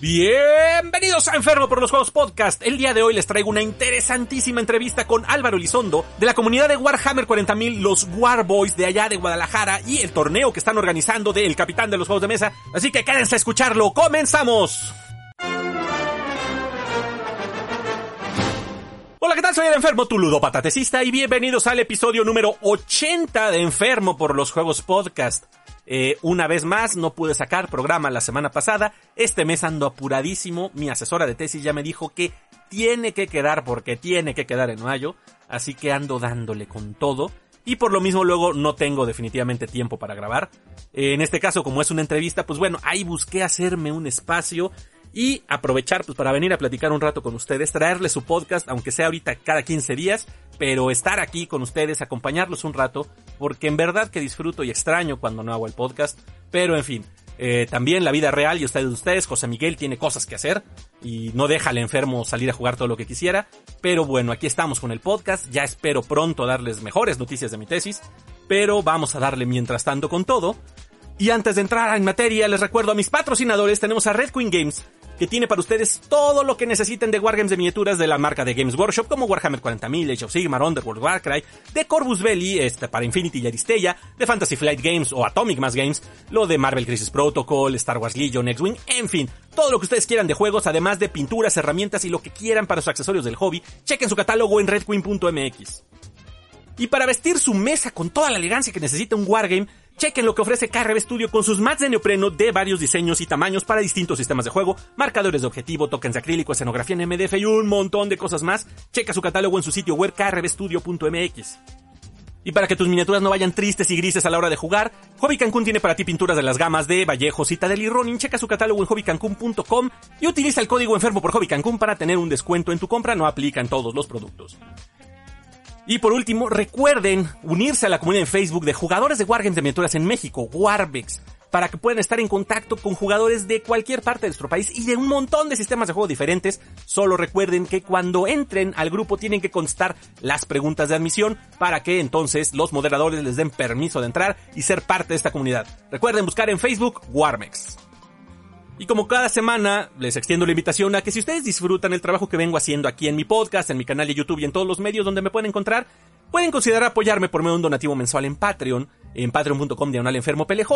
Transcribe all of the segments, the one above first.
Bienvenidos a Enfermo por los Juegos Podcast. El día de hoy les traigo una interesantísima entrevista con Álvaro Lizondo de la comunidad de Warhammer 40.000, los Warboys de allá de Guadalajara y el torneo que están organizando del capitán de los juegos de mesa. Así que quédense a escucharlo. ¡Comenzamos! Hola, ¿qué tal? Soy el enfermo, tu patatecista y bienvenidos al episodio número 80 de Enfermo por los Juegos Podcast. Eh, una vez más, no pude sacar programa la semana pasada. Este mes ando apuradísimo. Mi asesora de tesis ya me dijo que tiene que quedar porque tiene que quedar en mayo. Así que ando dándole con todo. Y por lo mismo luego no tengo definitivamente tiempo para grabar. Eh, en este caso, como es una entrevista, pues bueno, ahí busqué hacerme un espacio y aprovechar pues para venir a platicar un rato con ustedes, traerles su podcast, aunque sea ahorita cada 15 días, pero estar aquí con ustedes, acompañarlos un rato, porque en verdad que disfruto y extraño cuando no hago el podcast, pero en fin, eh, también la vida real y ustedes, ustedes, José Miguel tiene cosas que hacer y no deja al enfermo salir a jugar todo lo que quisiera, pero bueno, aquí estamos con el podcast, ya espero pronto darles mejores noticias de mi tesis, pero vamos a darle mientras tanto con todo. Y antes de entrar en materia, les recuerdo a mis patrocinadores, tenemos a Red Queen Games, que tiene para ustedes todo lo que necesiten de Wargames de miniaturas de la marca de Games Workshop, como Warhammer 40.000, Age of Sigmar, Underworld, Warcry, de Corvus Belli, este, para Infinity y Aristella, de Fantasy Flight Games o Atomic Mass Games, lo de Marvel Crisis Protocol, Star Wars Legion, X-Wing, en fin, todo lo que ustedes quieran de juegos, además de pinturas, herramientas y lo que quieran para sus accesorios del hobby, chequen su catálogo en redqueen.mx. Y para vestir su mesa con toda la elegancia que necesita un Wargame, Chequen lo que ofrece KRB Studio con sus mats de neopreno de varios diseños y tamaños para distintos sistemas de juego, marcadores de objetivo, tokens de acrílico, escenografía en MDF y un montón de cosas más. Checa su catálogo en su sitio web krbstudio.mx. Y para que tus miniaturas no vayan tristes y grises a la hora de jugar, Hobby Cancún tiene para ti pinturas de las gamas de Vallejo, Citadel y Ronin. Checa su catálogo en hobbycancún.com y utiliza el código enfermo por Hobby Cancún para tener un descuento en tu compra. No aplica en todos los productos. Y por último, recuerden unirse a la comunidad en Facebook de jugadores de Wargames de miniaturas en México, Warbex, para que puedan estar en contacto con jugadores de cualquier parte de nuestro país y de un montón de sistemas de juego diferentes. Solo recuerden que cuando entren al grupo tienen que constar las preguntas de admisión para que entonces los moderadores les den permiso de entrar y ser parte de esta comunidad. Recuerden buscar en Facebook Warmex. Y como cada semana, les extiendo la invitación a que si ustedes disfrutan el trabajo que vengo haciendo aquí en mi podcast, en mi canal de YouTube y en todos los medios donde me pueden encontrar, pueden considerar apoyarme por medio de un donativo mensual en Patreon, en patreon.com diagonal enfermo PLJ,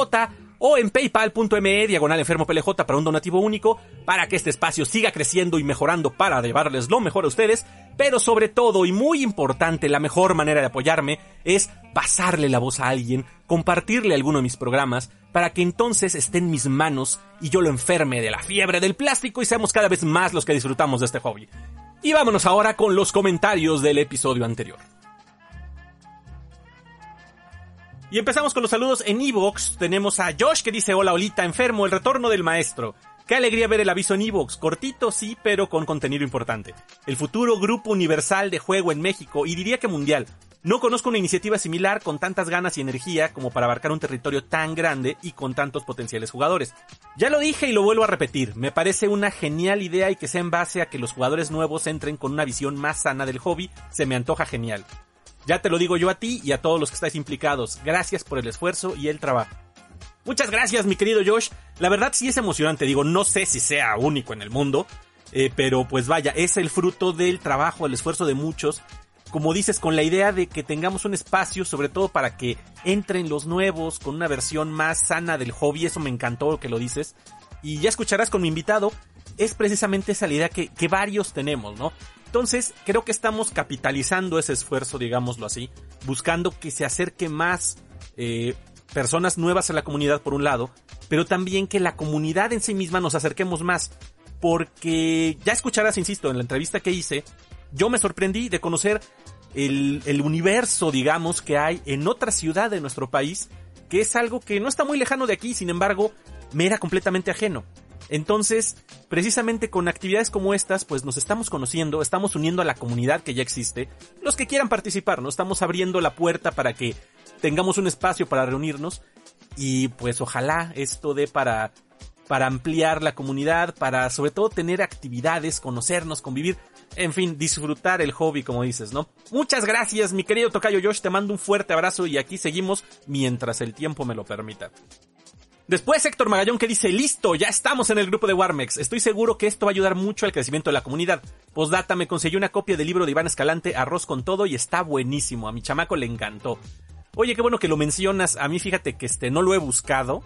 o en paypal.me diagonal enfermo PLJ para un donativo único, para que este espacio siga creciendo y mejorando para llevarles lo mejor a ustedes, pero sobre todo y muy importante, la mejor manera de apoyarme es pasarle la voz a alguien, compartirle alguno de mis programas, para que entonces esté en mis manos y yo lo enferme de la fiebre del plástico y seamos cada vez más los que disfrutamos de este hobby. Y vámonos ahora con los comentarios del episodio anterior. Y empezamos con los saludos en Evox. Tenemos a Josh que dice, hola Olita, enfermo, el retorno del maestro. Qué alegría ver el aviso en Evox, cortito sí, pero con contenido importante. El futuro grupo universal de juego en México y diría que mundial. No conozco una iniciativa similar con tantas ganas y energía como para abarcar un territorio tan grande y con tantos potenciales jugadores. Ya lo dije y lo vuelvo a repetir, me parece una genial idea y que sea en base a que los jugadores nuevos entren con una visión más sana del hobby, se me antoja genial. Ya te lo digo yo a ti y a todos los que estáis implicados. Gracias por el esfuerzo y el trabajo. Muchas gracias, mi querido Josh. La verdad sí es emocionante. Digo, no sé si sea único en el mundo. Eh, pero pues vaya, es el fruto del trabajo, el esfuerzo de muchos. Como dices, con la idea de que tengamos un espacio, sobre todo para que entren los nuevos, con una versión más sana del hobby. Eso me encantó que lo dices. Y ya escucharás con mi invitado. Es precisamente esa idea que, que varios tenemos, ¿no? Entonces, creo que estamos capitalizando ese esfuerzo, digámoslo así, buscando que se acerque más eh, personas nuevas a la comunidad por un lado, pero también que la comunidad en sí misma nos acerquemos más. Porque ya escucharás, insisto, en la entrevista que hice, yo me sorprendí de conocer el, el universo, digamos, que hay en otra ciudad de nuestro país, que es algo que no está muy lejano de aquí, sin embargo, me era completamente ajeno. Entonces, precisamente con actividades como estas, pues nos estamos conociendo, estamos uniendo a la comunidad que ya existe, los que quieran participar, ¿no? Estamos abriendo la puerta para que tengamos un espacio para reunirnos y pues ojalá esto dé para para ampliar la comunidad, para sobre todo tener actividades, conocernos, convivir, en fin, disfrutar el hobby como dices, ¿no? Muchas gracias, mi querido Tocayo Josh, te mando un fuerte abrazo y aquí seguimos mientras el tiempo me lo permita. Después Héctor Magallón que dice, listo, ya estamos en el grupo de Warmex. Estoy seguro que esto va a ayudar mucho al crecimiento de la comunidad. Postdata, me conseguí una copia del libro de Iván Escalante, Arroz con todo, y está buenísimo. A mi chamaco le encantó. Oye, qué bueno que lo mencionas. A mí fíjate que este no lo he buscado,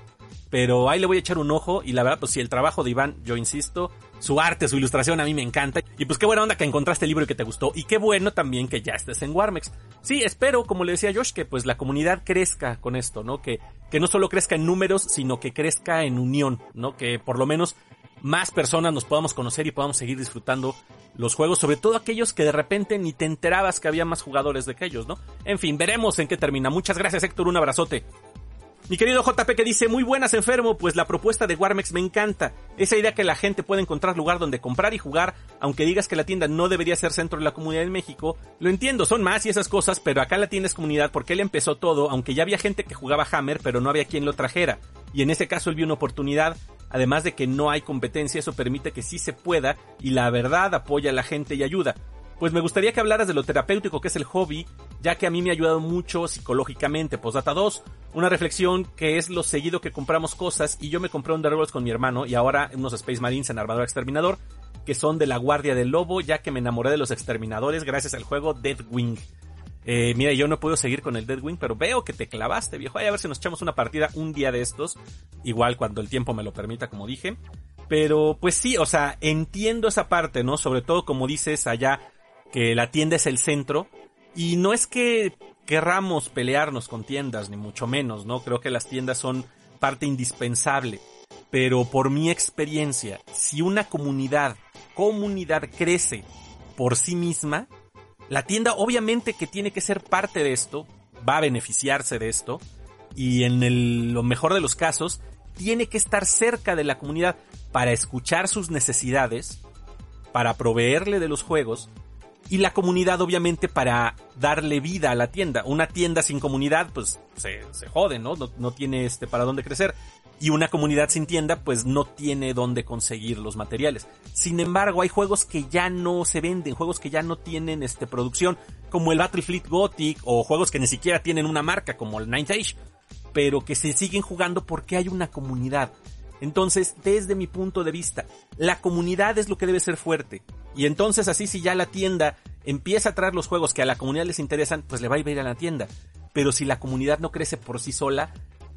pero ahí le voy a echar un ojo y la verdad, pues si el trabajo de Iván, yo insisto, su arte, su ilustración a mí me encanta. Y pues qué buena onda que encontraste el libro y que te gustó. Y qué bueno también que ya estés en Warmex. Sí, espero, como le decía Josh, que pues la comunidad crezca con esto, ¿no? Que, que no solo crezca en números, sino que crezca en unión, ¿no? Que por lo menos más personas nos podamos conocer y podamos seguir disfrutando los juegos, sobre todo aquellos que de repente ni te enterabas que había más jugadores de aquellos, ¿no? En fin, veremos en qué termina. Muchas gracias Héctor, un abrazote. Mi querido JP que dice, muy buenas enfermo, pues la propuesta de Warmex me encanta. Esa idea que la gente puede encontrar lugar donde comprar y jugar, aunque digas que la tienda no debería ser centro de la comunidad en México, lo entiendo, son más y esas cosas, pero acá la tienda es comunidad porque él empezó todo, aunque ya había gente que jugaba Hammer, pero no había quien lo trajera. Y en ese caso él vio una oportunidad, además de que no hay competencia, eso permite que sí se pueda y la verdad apoya a la gente y ayuda pues me gustaría que hablaras de lo terapéutico que es el hobby, ya que a mí me ha ayudado mucho psicológicamente. Postdata 2, una reflexión que es lo seguido que compramos cosas y yo me compré un Dark con mi hermano y ahora unos Space Marines en Armador Exterminador, que son de la Guardia del Lobo, ya que me enamoré de los exterminadores gracias al juego Deadwing. Eh, mira, yo no puedo seguir con el Deadwing, pero veo que te clavaste, viejo. Ay, a ver si nos echamos una partida un día de estos. Igual cuando el tiempo me lo permita, como dije. Pero pues sí, o sea, entiendo esa parte, ¿no? Sobre todo como dices allá, que la tienda es el centro. Y no es que querramos pelearnos con tiendas, ni mucho menos, ¿no? Creo que las tiendas son parte indispensable. Pero por mi experiencia, si una comunidad, comunidad crece por sí misma, la tienda obviamente que tiene que ser parte de esto, va a beneficiarse de esto, y en el, lo mejor de los casos, tiene que estar cerca de la comunidad para escuchar sus necesidades, para proveerle de los juegos y la comunidad obviamente para darle vida a la tienda. Una tienda sin comunidad pues se, se jode, ¿no? ¿no? ¿no? tiene este para dónde crecer. Y una comunidad sin tienda pues no tiene dónde conseguir los materiales. Sin embargo, hay juegos que ya no se venden, juegos que ya no tienen este producción, como el Battlefleet Gothic o juegos que ni siquiera tienen una marca como el Ninth Age, pero que se siguen jugando porque hay una comunidad. Entonces, desde mi punto de vista, la comunidad es lo que debe ser fuerte. Y entonces así si ya la tienda empieza a traer los juegos que a la comunidad les interesan, pues le va a ir a la tienda. Pero si la comunidad no crece por sí sola,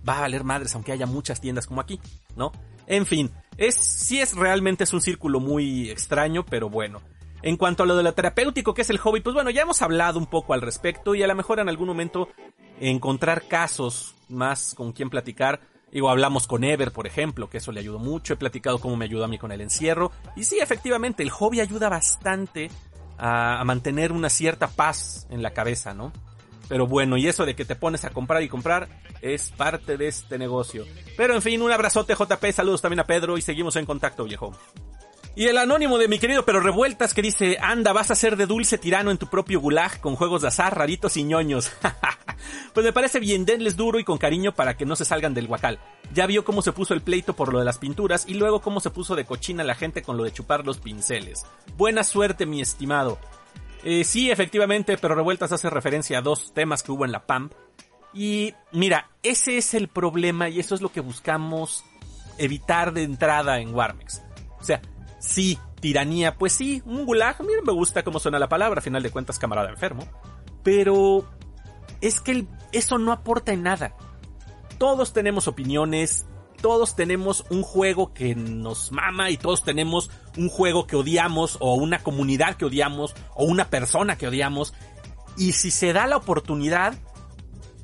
va a valer madres aunque haya muchas tiendas como aquí, ¿no? En fin, es, sí es realmente es un círculo muy extraño, pero bueno. En cuanto a lo de lo terapéutico que es el hobby, pues bueno, ya hemos hablado un poco al respecto y a lo mejor en algún momento encontrar casos más con quien platicar Digo, hablamos con Ever, por ejemplo, que eso le ayudó mucho. He platicado cómo me ayudó a mí con el encierro. Y sí, efectivamente, el hobby ayuda bastante a, a, mantener una cierta paz en la cabeza, ¿no? Pero bueno, y eso de que te pones a comprar y comprar es parte de este negocio. Pero en fin, un abrazote JP, saludos también a Pedro y seguimos en contacto, viejo. Y el anónimo de mi querido pero revueltas que dice, anda, vas a ser de dulce tirano en tu propio gulag con juegos de azar, raritos y ñoños. pues me parece bien, denles duro y con cariño para que no se salgan del guacal. Ya vio cómo se puso el pleito por lo de las pinturas y luego cómo se puso de cochina la gente con lo de chupar los pinceles. Buena suerte, mi estimado. Eh, sí, efectivamente, pero revueltas hace referencia a dos temas que hubo en la PAMP. Y mira, ese es el problema y eso es lo que buscamos evitar de entrada en Warmex. O sea, Sí, tiranía, pues sí, un gulag, miren, me gusta cómo suena la palabra, a final de cuentas, camarada enfermo. Pero es que eso no aporta en nada. Todos tenemos opiniones, todos tenemos un juego que nos mama y todos tenemos un juego que odiamos o una comunidad que odiamos o una persona que odiamos. Y si se da la oportunidad,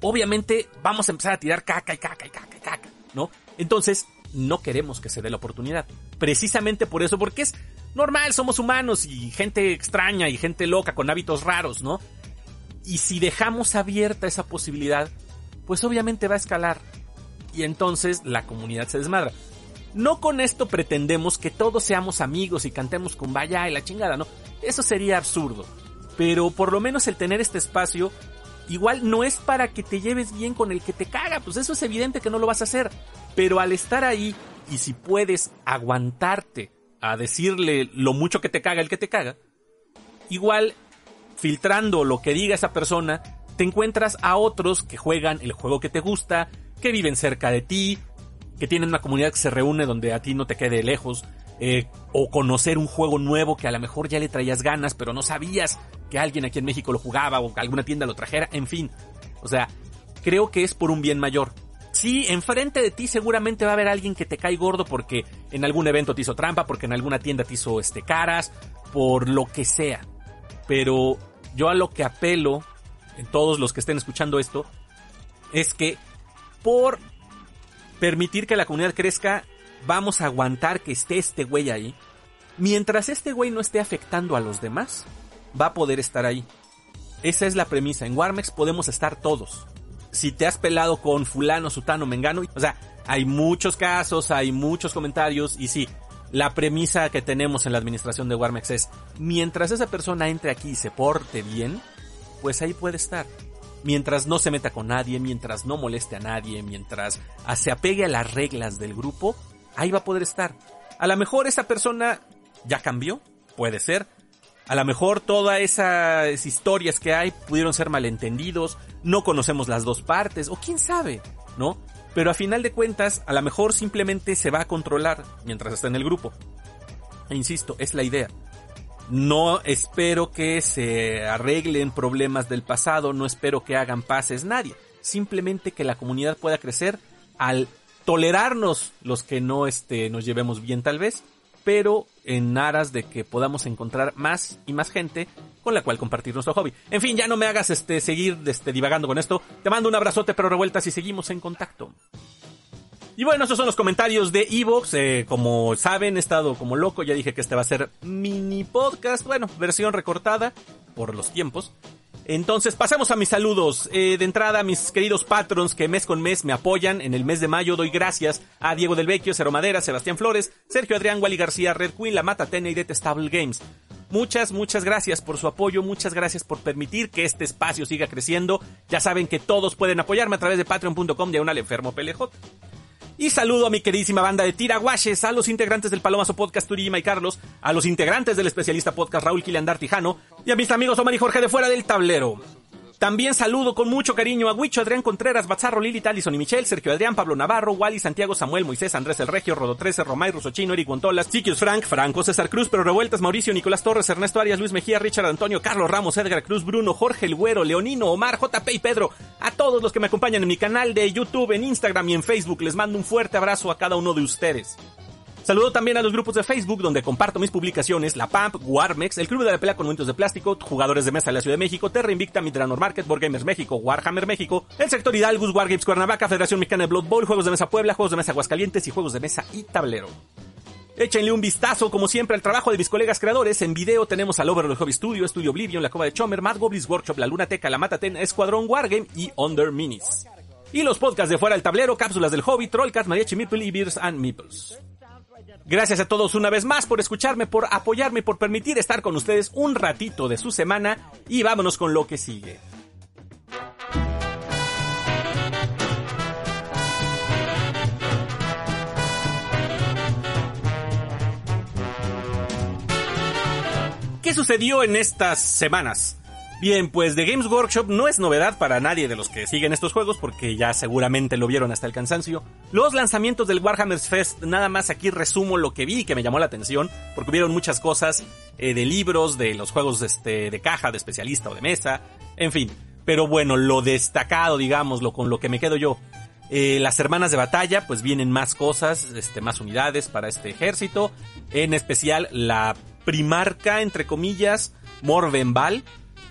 obviamente vamos a empezar a tirar caca y caca y caca y caca, ¿no? Entonces, no queremos que se dé la oportunidad. Precisamente por eso, porque es normal, somos humanos y gente extraña y gente loca con hábitos raros, ¿no? Y si dejamos abierta esa posibilidad, pues obviamente va a escalar. Y entonces la comunidad se desmadra. No con esto pretendemos que todos seamos amigos y cantemos con vaya y la chingada, ¿no? Eso sería absurdo. Pero por lo menos el tener este espacio igual no es para que te lleves bien con el que te caga, pues eso es evidente que no lo vas a hacer. Pero al estar ahí, y si puedes aguantarte a decirle lo mucho que te caga el que te caga, igual filtrando lo que diga esa persona, te encuentras a otros que juegan el juego que te gusta, que viven cerca de ti, que tienen una comunidad que se reúne donde a ti no te quede lejos, eh, o conocer un juego nuevo que a lo mejor ya le traías ganas, pero no sabías que alguien aquí en México lo jugaba o que alguna tienda lo trajera, en fin. O sea, creo que es por un bien mayor. Sí, enfrente de ti seguramente va a haber alguien que te cae gordo porque en algún evento te hizo trampa, porque en alguna tienda te hizo este caras, por lo que sea. Pero yo a lo que apelo, en todos los que estén escuchando esto, es que por permitir que la comunidad crezca, vamos a aguantar que esté este güey ahí. Mientras este güey no esté afectando a los demás, va a poder estar ahí. Esa es la premisa. En Warmex podemos estar todos. Si te has pelado con fulano, sutano, mengano, o sea, hay muchos casos, hay muchos comentarios y sí, la premisa que tenemos en la administración de Warmex es, mientras esa persona entre aquí y se porte bien, pues ahí puede estar mientras no se meta con nadie, mientras no moleste a nadie, mientras se apegue a las reglas del grupo, ahí va a poder estar. A lo mejor esa persona ya cambió, puede ser. A lo mejor todas esas historias que hay pudieron ser malentendidos, no conocemos las dos partes, o quién sabe, ¿no? Pero a final de cuentas, a lo mejor simplemente se va a controlar mientras está en el grupo. E insisto, es la idea. No espero que se arreglen problemas del pasado, no espero que hagan pases nadie. Simplemente que la comunidad pueda crecer al tolerarnos los que no este, nos llevemos bien tal vez, pero en aras de que podamos encontrar más y más gente con la cual compartir nuestro hobby. En fin, ya no me hagas este, seguir este, divagando con esto. Te mando un abrazote pero revueltas y seguimos en contacto. Y bueno, esos son los comentarios de Evox. Eh, como saben, he estado como loco. Ya dije que este va a ser mini podcast. Bueno, versión recortada por los tiempos. Entonces, pasamos a mis saludos. Eh, de entrada, mis queridos patrons que mes con mes me apoyan. En el mes de mayo doy gracias a Diego del Vecchio, Cero Madera, Sebastián Flores, Sergio Adrián, Wally García, Red Queen, La Mata y Detestable Games. Muchas, muchas gracias por su apoyo, muchas gracias por permitir que este espacio siga creciendo. Ya saben que todos pueden apoyarme a través de patreon.com de una enfermo PLJ. Y saludo a mi queridísima banda de tiraguaches, a los integrantes del Palomazo Podcast Turima y Carlos, a los integrantes del especialista podcast Raúl Quiliandar Tijano y a mis amigos Omar y Jorge de Fuera del Tablero. También saludo con mucho cariño a Huicho, Adrián Contreras, Bazarro, Lili, Talison y Michelle, Sergio Adrián, Pablo Navarro, Wally, Santiago, Samuel, Moisés, Andrés El Regio, Rodo 13, Romay, Rusochino, Eric Gontolas, Sikius Frank, Franco, César Cruz, Pero Revueltas, Mauricio, Nicolás Torres, Ernesto Arias, Luis Mejía, Richard Antonio, Carlos Ramos, Edgar Cruz, Bruno, Jorge El Güero, Leonino, Omar, JP y Pedro. A todos los que me acompañan en mi canal de YouTube, en Instagram y en Facebook, les mando un fuerte abrazo a cada uno de ustedes. Saludo también a los grupos de Facebook donde comparto mis publicaciones, la PAMP, Warmex, el Club de la Pelea con Momentos de Plástico, Jugadores de Mesa de la Ciudad de México, Terra Invicta, Midranor Market, Board Gamers México, Warhammer México, el sector Hidalgus, Wargames Cuernavaca, Federación Mexicana de Blood Bowl, Juegos de Mesa Puebla, Juegos de Mesa Aguascalientes y Juegos de Mesa y Tablero. Échenle un vistazo, como siempre, al trabajo de mis colegas creadores. En video tenemos al Overlord Hobby Studio, Studio Oblivion, La Cova de Chomer, Mad Goblins Workshop, La Luna Teca, La Mataten, Escuadrón Wargame y Under Minis. Y los podcasts de Fuera del Tablero, Cápsulas del Hobby, Trollcast, Mariachi Meeple y Beers and Meeples. Gracias a todos una vez más por escucharme, por apoyarme, por permitir estar con ustedes un ratito de su semana y vámonos con lo que sigue. ¿Qué sucedió en estas semanas? Bien, pues The Games Workshop no es novedad para nadie de los que siguen estos juegos porque ya seguramente lo vieron hasta el cansancio. Los lanzamientos del Warhammer Fest, nada más aquí resumo lo que vi y que me llamó la atención porque hubieron muchas cosas eh, de libros, de los juegos este, de caja, de especialista o de mesa, en fin. Pero bueno, lo destacado, digámoslo, con lo que me quedo yo. Eh, las hermanas de batalla, pues vienen más cosas, este, más unidades para este ejército. En especial la primarca, entre comillas, Morvenval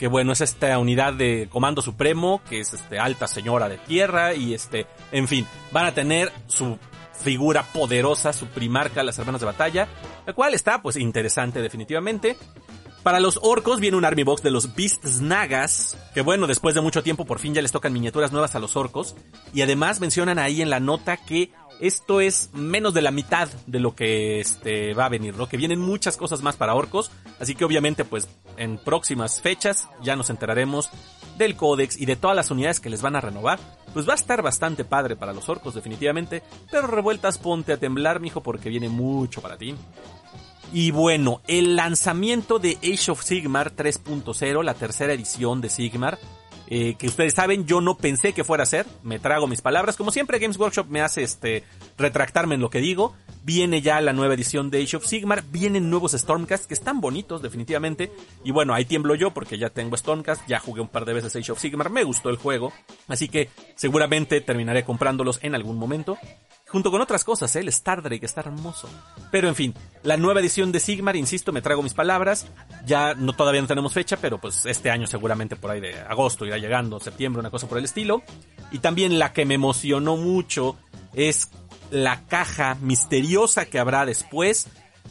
que bueno, es esta unidad de comando supremo, que es este alta señora de tierra y este, en fin, van a tener su figura poderosa, su primarca, las hermanas de batalla, la cual está pues interesante definitivamente. Para los orcos viene un army box de los Beasts Nagas, que bueno, después de mucho tiempo por fin ya les tocan miniaturas nuevas a los orcos, y además mencionan ahí en la nota que esto es menos de la mitad de lo que este va a venir, ¿no? Que vienen muchas cosas más para orcos, así que obviamente pues en próximas fechas ya nos enteraremos del códex y de todas las unidades que les van a renovar. Pues va a estar bastante padre para los orcos definitivamente, pero revueltas ponte a temblar, mijo, porque viene mucho para ti. Y bueno, el lanzamiento de Age of Sigmar 3.0, la tercera edición de Sigmar, eh, que ustedes saben, yo no pensé que fuera a ser, me trago mis palabras, como siempre Games Workshop me hace este retractarme en lo que digo, viene ya la nueva edición de Age of Sigmar, vienen nuevos Stormcast que están bonitos definitivamente, y bueno, ahí tiemblo yo porque ya tengo Stormcast, ya jugué un par de veces Age of Sigmar, me gustó el juego, así que seguramente terminaré comprándolos en algún momento, junto con otras cosas, ¿eh? el Star Drake está hermoso. Pero en fin, la nueva edición de Sigmar, insisto, me trago mis palabras, ya no todavía no tenemos fecha, pero pues este año seguramente por ahí de agosto irá llegando, septiembre, una cosa por el estilo. Y también la que me emocionó mucho es la caja misteriosa que habrá después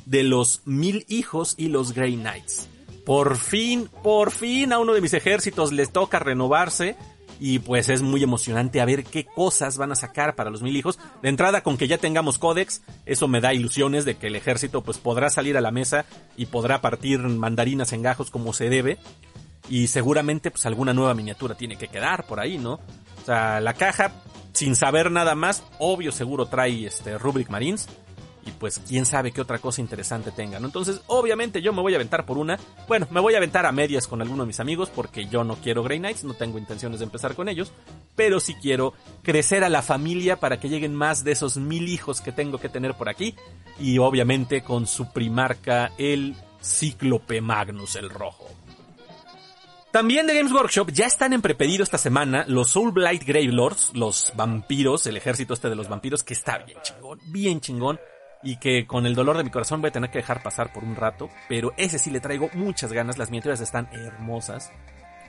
de los mil hijos y los Grey Knights. Por fin, por fin a uno de mis ejércitos les toca renovarse y pues es muy emocionante a ver qué cosas van a sacar para los mil hijos. De entrada, con que ya tengamos códex, eso me da ilusiones de que el ejército pues podrá salir a la mesa y podrá partir mandarinas en gajos como se debe. Y seguramente pues alguna nueva miniatura tiene que quedar por ahí, ¿no? O sea, la caja, sin saber nada más, obvio seguro trae este Rubric Marines y pues quién sabe qué otra cosa interesante tengan. Entonces, obviamente yo me voy a aventar por una. Bueno, me voy a aventar a medias con alguno de mis amigos porque yo no quiero Grey Knights, no tengo intenciones de empezar con ellos, pero sí quiero crecer a la familia para que lleguen más de esos mil hijos que tengo que tener por aquí y obviamente con su primarca el Cíclope Magnus el rojo. También de Games Workshop ya están en prepedido esta semana los Soul Blight Grave Lords, los vampiros, el ejército este de los vampiros que está bien chingón, bien chingón y que con el dolor de mi corazón voy a tener que dejar pasar por un rato, pero ese sí le traigo muchas ganas, las miniaturas están hermosas.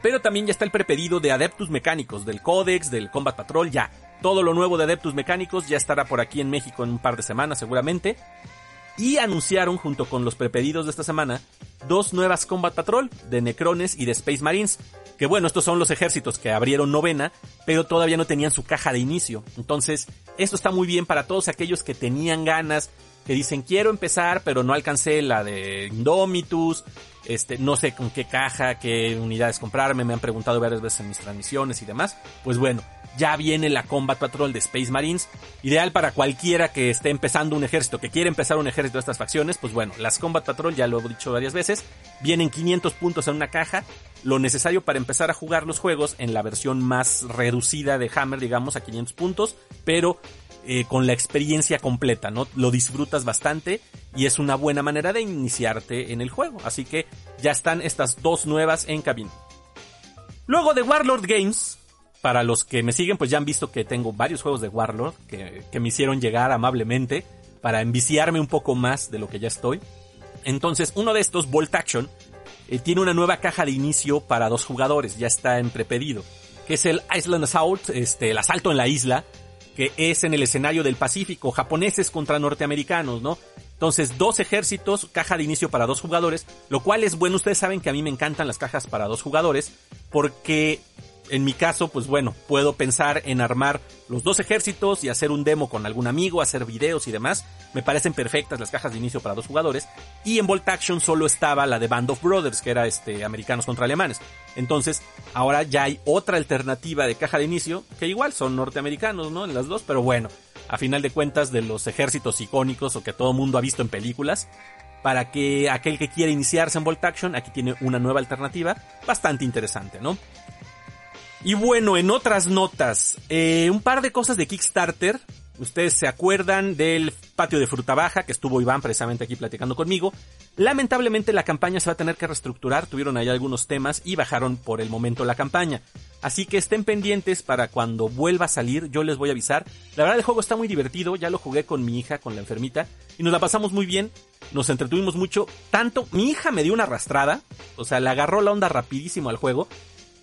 Pero también ya está el prepedido de Adeptus Mecánicos, del Codex, del Combat Patrol, ya. Todo lo nuevo de Adeptus Mecánicos ya estará por aquí en México en un par de semanas seguramente. Y anunciaron junto con los prepedidos de esta semana dos nuevas Combat Patrol de Necrones y de Space Marines. Que bueno, estos son los ejércitos que abrieron novena, pero todavía no tenían su caja de inicio. Entonces, esto está muy bien para todos aquellos que tenían ganas, que dicen quiero empezar, pero no alcancé la de Indomitus, este, no sé con qué caja, qué unidades comprarme, me han preguntado varias veces en mis transmisiones y demás. Pues bueno, ya viene la Combat Patrol de Space Marines, ideal para cualquiera que esté empezando un ejército, que quiere empezar un ejército de estas facciones, pues bueno, las Combat Patrol, ya lo he dicho varias veces, vienen 500 puntos en una caja, lo necesario para empezar a jugar los juegos en la versión más reducida de Hammer, digamos, a 500 puntos, pero eh, con la experiencia completa, ¿no? Lo disfrutas bastante y es una buena manera de iniciarte en el juego. Así que ya están estas dos nuevas en cabina. Luego de Warlord Games, para los que me siguen, pues ya han visto que tengo varios juegos de Warlord que, me hicieron llegar amablemente para enviciarme un poco más de lo que ya estoy. Entonces, uno de estos, Bolt Action, eh, tiene una nueva caja de inicio para dos jugadores, ya está en prepedido, que es el Island Assault, este, el asalto en la isla, que es en el escenario del Pacífico, japoneses contra norteamericanos, ¿no? Entonces, dos ejércitos, caja de inicio para dos jugadores, lo cual es bueno, ustedes saben que a mí me encantan las cajas para dos jugadores, porque en mi caso, pues bueno, puedo pensar en armar los dos ejércitos y hacer un demo con algún amigo, hacer videos y demás. Me parecen perfectas las cajas de inicio para dos jugadores. Y en Bolt Action solo estaba la de Band of Brothers, que era este, americanos contra alemanes. Entonces, ahora ya hay otra alternativa de caja de inicio, que igual son norteamericanos, ¿no? En las dos, pero bueno, a final de cuentas de los ejércitos icónicos o que todo mundo ha visto en películas, para que aquel que quiera iniciarse en Bolt Action, aquí tiene una nueva alternativa bastante interesante, ¿no? Y bueno, en otras notas, eh, un par de cosas de Kickstarter. Ustedes se acuerdan del patio de fruta baja que estuvo Iván precisamente aquí platicando conmigo. Lamentablemente la campaña se va a tener que reestructurar, tuvieron ahí algunos temas y bajaron por el momento la campaña. Así que estén pendientes para cuando vuelva a salir, yo les voy a avisar. La verdad el juego está muy divertido, ya lo jugué con mi hija, con la enfermita, y nos la pasamos muy bien, nos entretuvimos mucho. Tanto, mi hija me dio una arrastrada, o sea, le agarró la onda rapidísimo al juego,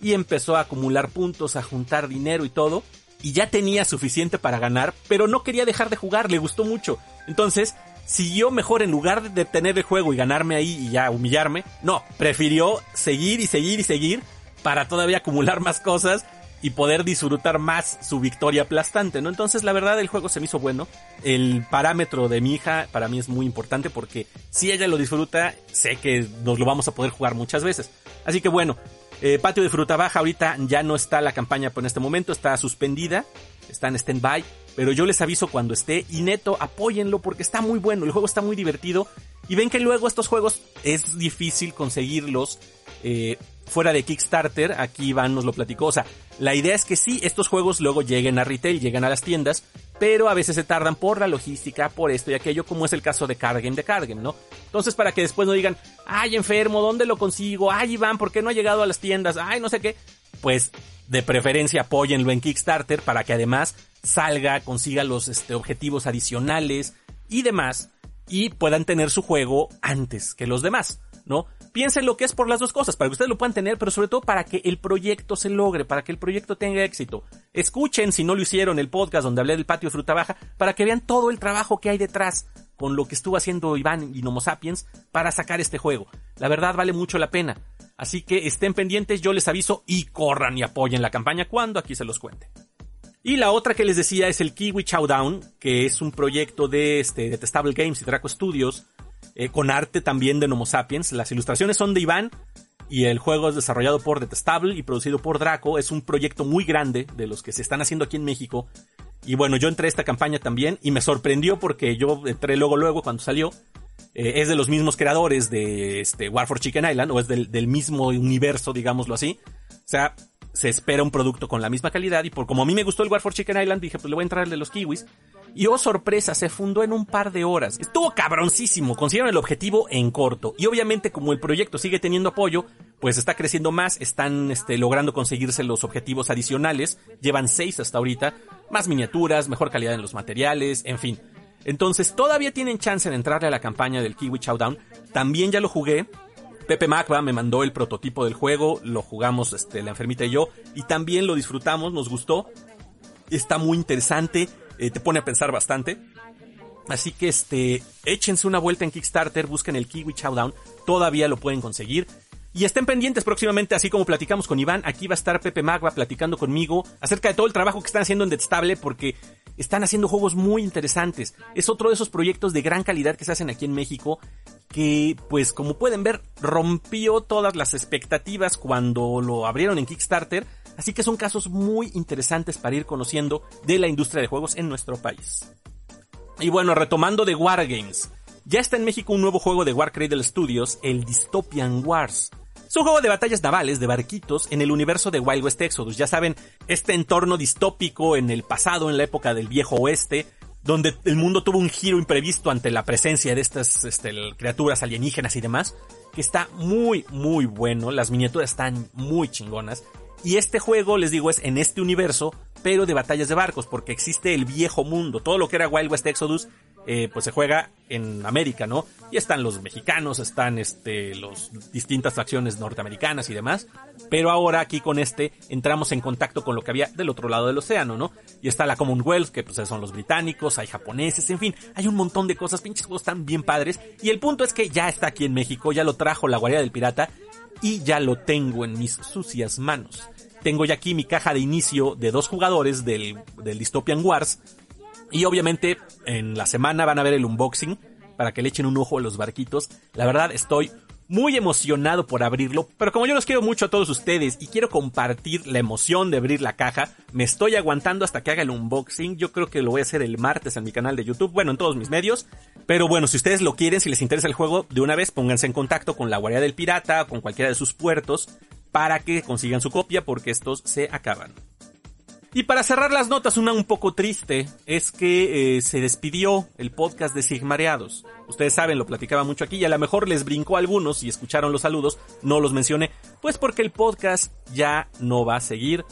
y empezó a acumular puntos, a juntar dinero y todo. Y ya tenía suficiente para ganar, pero no quería dejar de jugar, le gustó mucho. Entonces, siguió mejor en lugar de tener el juego y ganarme ahí y ya humillarme. No, prefirió seguir y seguir y seguir para todavía acumular más cosas y poder disfrutar más su victoria aplastante, ¿no? Entonces, la verdad, el juego se me hizo bueno. El parámetro de mi hija para mí es muy importante porque si ella lo disfruta, sé que nos lo vamos a poder jugar muchas veces. Así que bueno, eh, Patio de Fruta Baja ahorita ya no está la campaña por este momento, está suspendida, está en stand-by, pero yo les aviso cuando esté. Y neto, apóyenlo porque está muy bueno, el juego está muy divertido. Y ven que luego estos juegos es difícil conseguirlos eh, fuera de Kickstarter, aquí Iván nos lo platicó, o sea, la idea es que sí, estos juegos luego lleguen a retail, lleguen a las tiendas, pero a veces se tardan por la logística, por esto y aquello, como es el caso de Card Game de Card Game, ¿no? Entonces, para que después no digan, ay, enfermo, ¿dónde lo consigo? Ay, Iván, ¿por qué no ha llegado a las tiendas? Ay, no sé qué. Pues, de preferencia, apóyenlo en Kickstarter para que además salga, consiga los este, objetivos adicionales y demás, y puedan tener su juego antes que los demás, ¿no? Piensen lo que es por las dos cosas, para que ustedes lo puedan tener, pero sobre todo para que el proyecto se logre, para que el proyecto tenga éxito. Escuchen, si no lo hicieron, el podcast donde hablé del patio de fruta baja, para que vean todo el trabajo que hay detrás con lo que estuvo haciendo Iván y Nomo Sapiens para sacar este juego. La verdad vale mucho la pena. Así que estén pendientes, yo les aviso y corran y apoyen la campaña cuando aquí se los cuente. Y la otra que les decía es el Kiwi Chowdown, que es un proyecto de este, Detestable Games y Draco Studios, eh, con arte también de Homo Sapiens. Las ilustraciones son de Iván y el juego es desarrollado por Detestable y producido por Draco. Es un proyecto muy grande de los que se están haciendo aquí en México. Y bueno, yo entré a esta campaña también y me sorprendió porque yo entré luego luego cuando salió. Eh, es de los mismos creadores de este War for Chicken Island o es del, mismo universo, digámoslo así. O sea, se espera un producto con la misma calidad y por como a mí me gustó el War for Chicken Island, dije, pues le voy a entrar el de los kiwis. Y oh sorpresa, se fundó en un par de horas. Estuvo cabroncísimo, consiguieron el objetivo en corto. Y obviamente como el proyecto sigue teniendo apoyo, pues está creciendo más, están este, logrando conseguirse los objetivos adicionales. Llevan seis hasta ahorita, más miniaturas, mejor calidad en los materiales, en fin. Entonces todavía tienen chance de entrarle a la campaña del Kiwi Chowdown. También ya lo jugué, Pepe Macba me mandó el prototipo del juego, lo jugamos este, la enfermita y yo, y también lo disfrutamos, nos gustó. Está muy interesante, eh, te pone a pensar bastante. Así que este, échense una vuelta en Kickstarter, busquen el Kiwi Chowdown, todavía lo pueden conseguir. Y estén pendientes próximamente, así como platicamos con Iván, aquí va a estar Pepe Magua platicando conmigo acerca de todo el trabajo que están haciendo en Detstable, porque están haciendo juegos muy interesantes. Es otro de esos proyectos de gran calidad que se hacen aquí en México, que pues como pueden ver, rompió todas las expectativas cuando lo abrieron en Kickstarter, así que son casos muy interesantes para ir conociendo de la industria de juegos en nuestro país. Y bueno, retomando de Wargames, ya está en México un nuevo juego de War Cradle Studios, el Dystopian Wars. Es un juego de batallas navales de barquitos en el universo de Wild West Exodus. Ya saben, este entorno distópico en el pasado, en la época del viejo oeste, donde el mundo tuvo un giro imprevisto ante la presencia de estas este, criaturas alienígenas y demás, que está muy, muy bueno. Las miniaturas están muy chingonas. Y este juego, les digo, es en este universo, pero de batallas de barcos, porque existe el viejo mundo. Todo lo que era Wild West Exodus eh, pues se juega en América, ¿no? Y están los mexicanos, están este, los distintas facciones norteamericanas y demás. Pero ahora aquí con este entramos en contacto con lo que había del otro lado del océano, ¿no? Y está la Commonwealth, que pues son los británicos, hay japoneses, en fin, hay un montón de cosas, pinches juegos están bien padres. Y el punto es que ya está aquí en México, ya lo trajo la Guardia del Pirata y ya lo tengo en mis sucias manos. Tengo ya aquí mi caja de inicio de dos jugadores del, del Dystopian Wars y obviamente en la semana van a ver el unboxing para que le echen un ojo a los barquitos. La verdad estoy muy emocionado por abrirlo, pero como yo los quiero mucho a todos ustedes y quiero compartir la emoción de abrir la caja, me estoy aguantando hasta que haga el unboxing. Yo creo que lo voy a hacer el martes en mi canal de YouTube, bueno, en todos mis medios. Pero bueno, si ustedes lo quieren, si les interesa el juego, de una vez pónganse en contacto con la Guardia del Pirata, con cualquiera de sus puertos, para que consigan su copia porque estos se acaban. Y para cerrar las notas, una un poco triste es que eh, se despidió el podcast de Sigmareados. Ustedes saben, lo platicaba mucho aquí y a lo mejor les brincó a algunos y escucharon los saludos, no los mencioné, pues porque el podcast ya no va a seguir.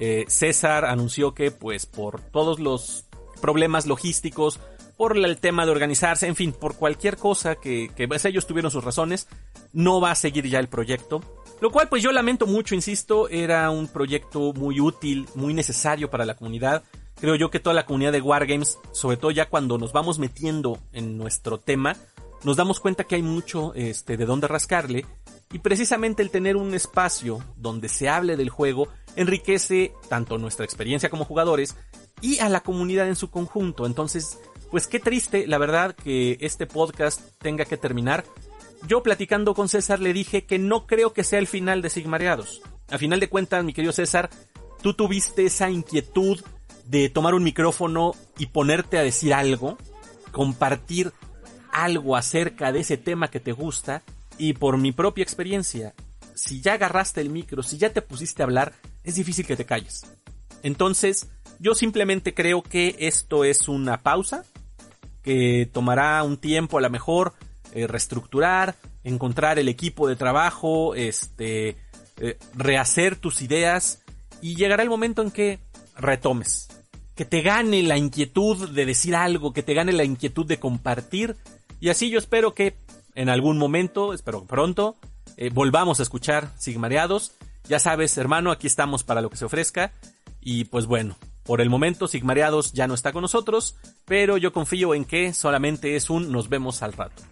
Eh, César anunció que pues por todos los problemas logísticos, por el tema de organizarse, en fin, por cualquier cosa que, que pues, ellos tuvieron sus razones, no va a seguir ya el proyecto. Lo cual pues yo lamento mucho, insisto, era un proyecto muy útil, muy necesario para la comunidad. Creo yo que toda la comunidad de Wargames, sobre todo ya cuando nos vamos metiendo en nuestro tema, nos damos cuenta que hay mucho este, de dónde rascarle y precisamente el tener un espacio donde se hable del juego enriquece tanto nuestra experiencia como jugadores y a la comunidad en su conjunto. Entonces, pues qué triste, la verdad, que este podcast tenga que terminar yo platicando con César le dije que no creo que sea el final de Sigmareados. A final de cuentas, mi querido César, tú tuviste esa inquietud de tomar un micrófono y ponerte a decir algo, compartir algo acerca de ese tema que te gusta, y por mi propia experiencia, si ya agarraste el micro, si ya te pusiste a hablar, es difícil que te calles. Entonces, yo simplemente creo que esto es una pausa, que tomará un tiempo a lo mejor eh, reestructurar, encontrar el equipo de trabajo, este, eh, rehacer tus ideas y llegará el momento en que retomes. Que te gane la inquietud de decir algo, que te gane la inquietud de compartir. Y así yo espero que en algún momento, espero pronto, eh, volvamos a escuchar Sigmareados. Ya sabes, hermano, aquí estamos para lo que se ofrezca. Y pues bueno, por el momento Sigmareados ya no está con nosotros, pero yo confío en que solamente es un nos vemos al rato.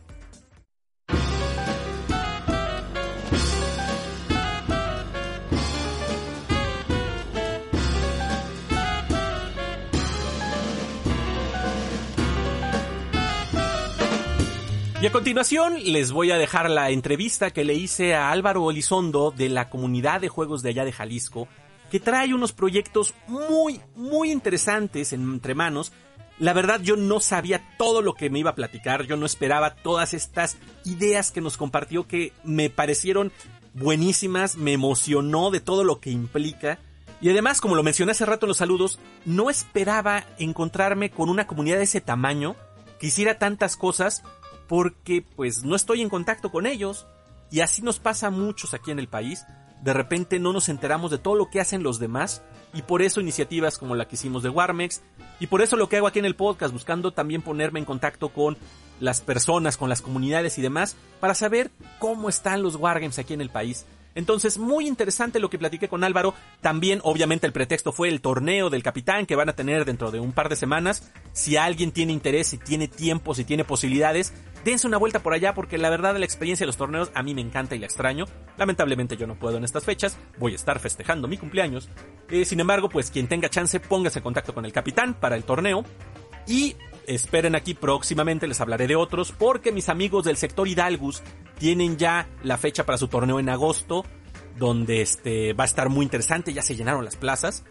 A continuación les voy a dejar la entrevista que le hice a Álvaro Elizondo de la comunidad de juegos de allá de Jalisco, que trae unos proyectos muy, muy interesantes entre manos. La verdad yo no sabía todo lo que me iba a platicar, yo no esperaba todas estas ideas que nos compartió que me parecieron buenísimas, me emocionó de todo lo que implica. Y además, como lo mencioné hace rato en los saludos, no esperaba encontrarme con una comunidad de ese tamaño que hiciera tantas cosas porque pues no estoy en contacto con ellos y así nos pasa a muchos aquí en el país. De repente no nos enteramos de todo lo que hacen los demás y por eso iniciativas como la que hicimos de Warmex y por eso lo que hago aquí en el podcast buscando también ponerme en contacto con las personas, con las comunidades y demás para saber cómo están los Wargames aquí en el país entonces, muy interesante lo que platiqué con Álvaro. También, obviamente, el pretexto fue el torneo del capitán que van a tener dentro de un par de semanas. Si alguien tiene interés, si tiene tiempo, si tiene posibilidades, dense una vuelta por allá porque la verdad la experiencia de los torneos a mí me encanta y la extraño. Lamentablemente yo no puedo en estas fechas, voy a estar festejando mi cumpleaños. Eh, sin embargo, pues quien tenga chance, póngase en contacto con el capitán para el torneo. Y esperen aquí próximamente, les hablaré de otros, porque mis amigos del sector Hidalgus tienen ya la fecha para su torneo en agosto, donde este va a estar muy interesante, ya se llenaron las plazas.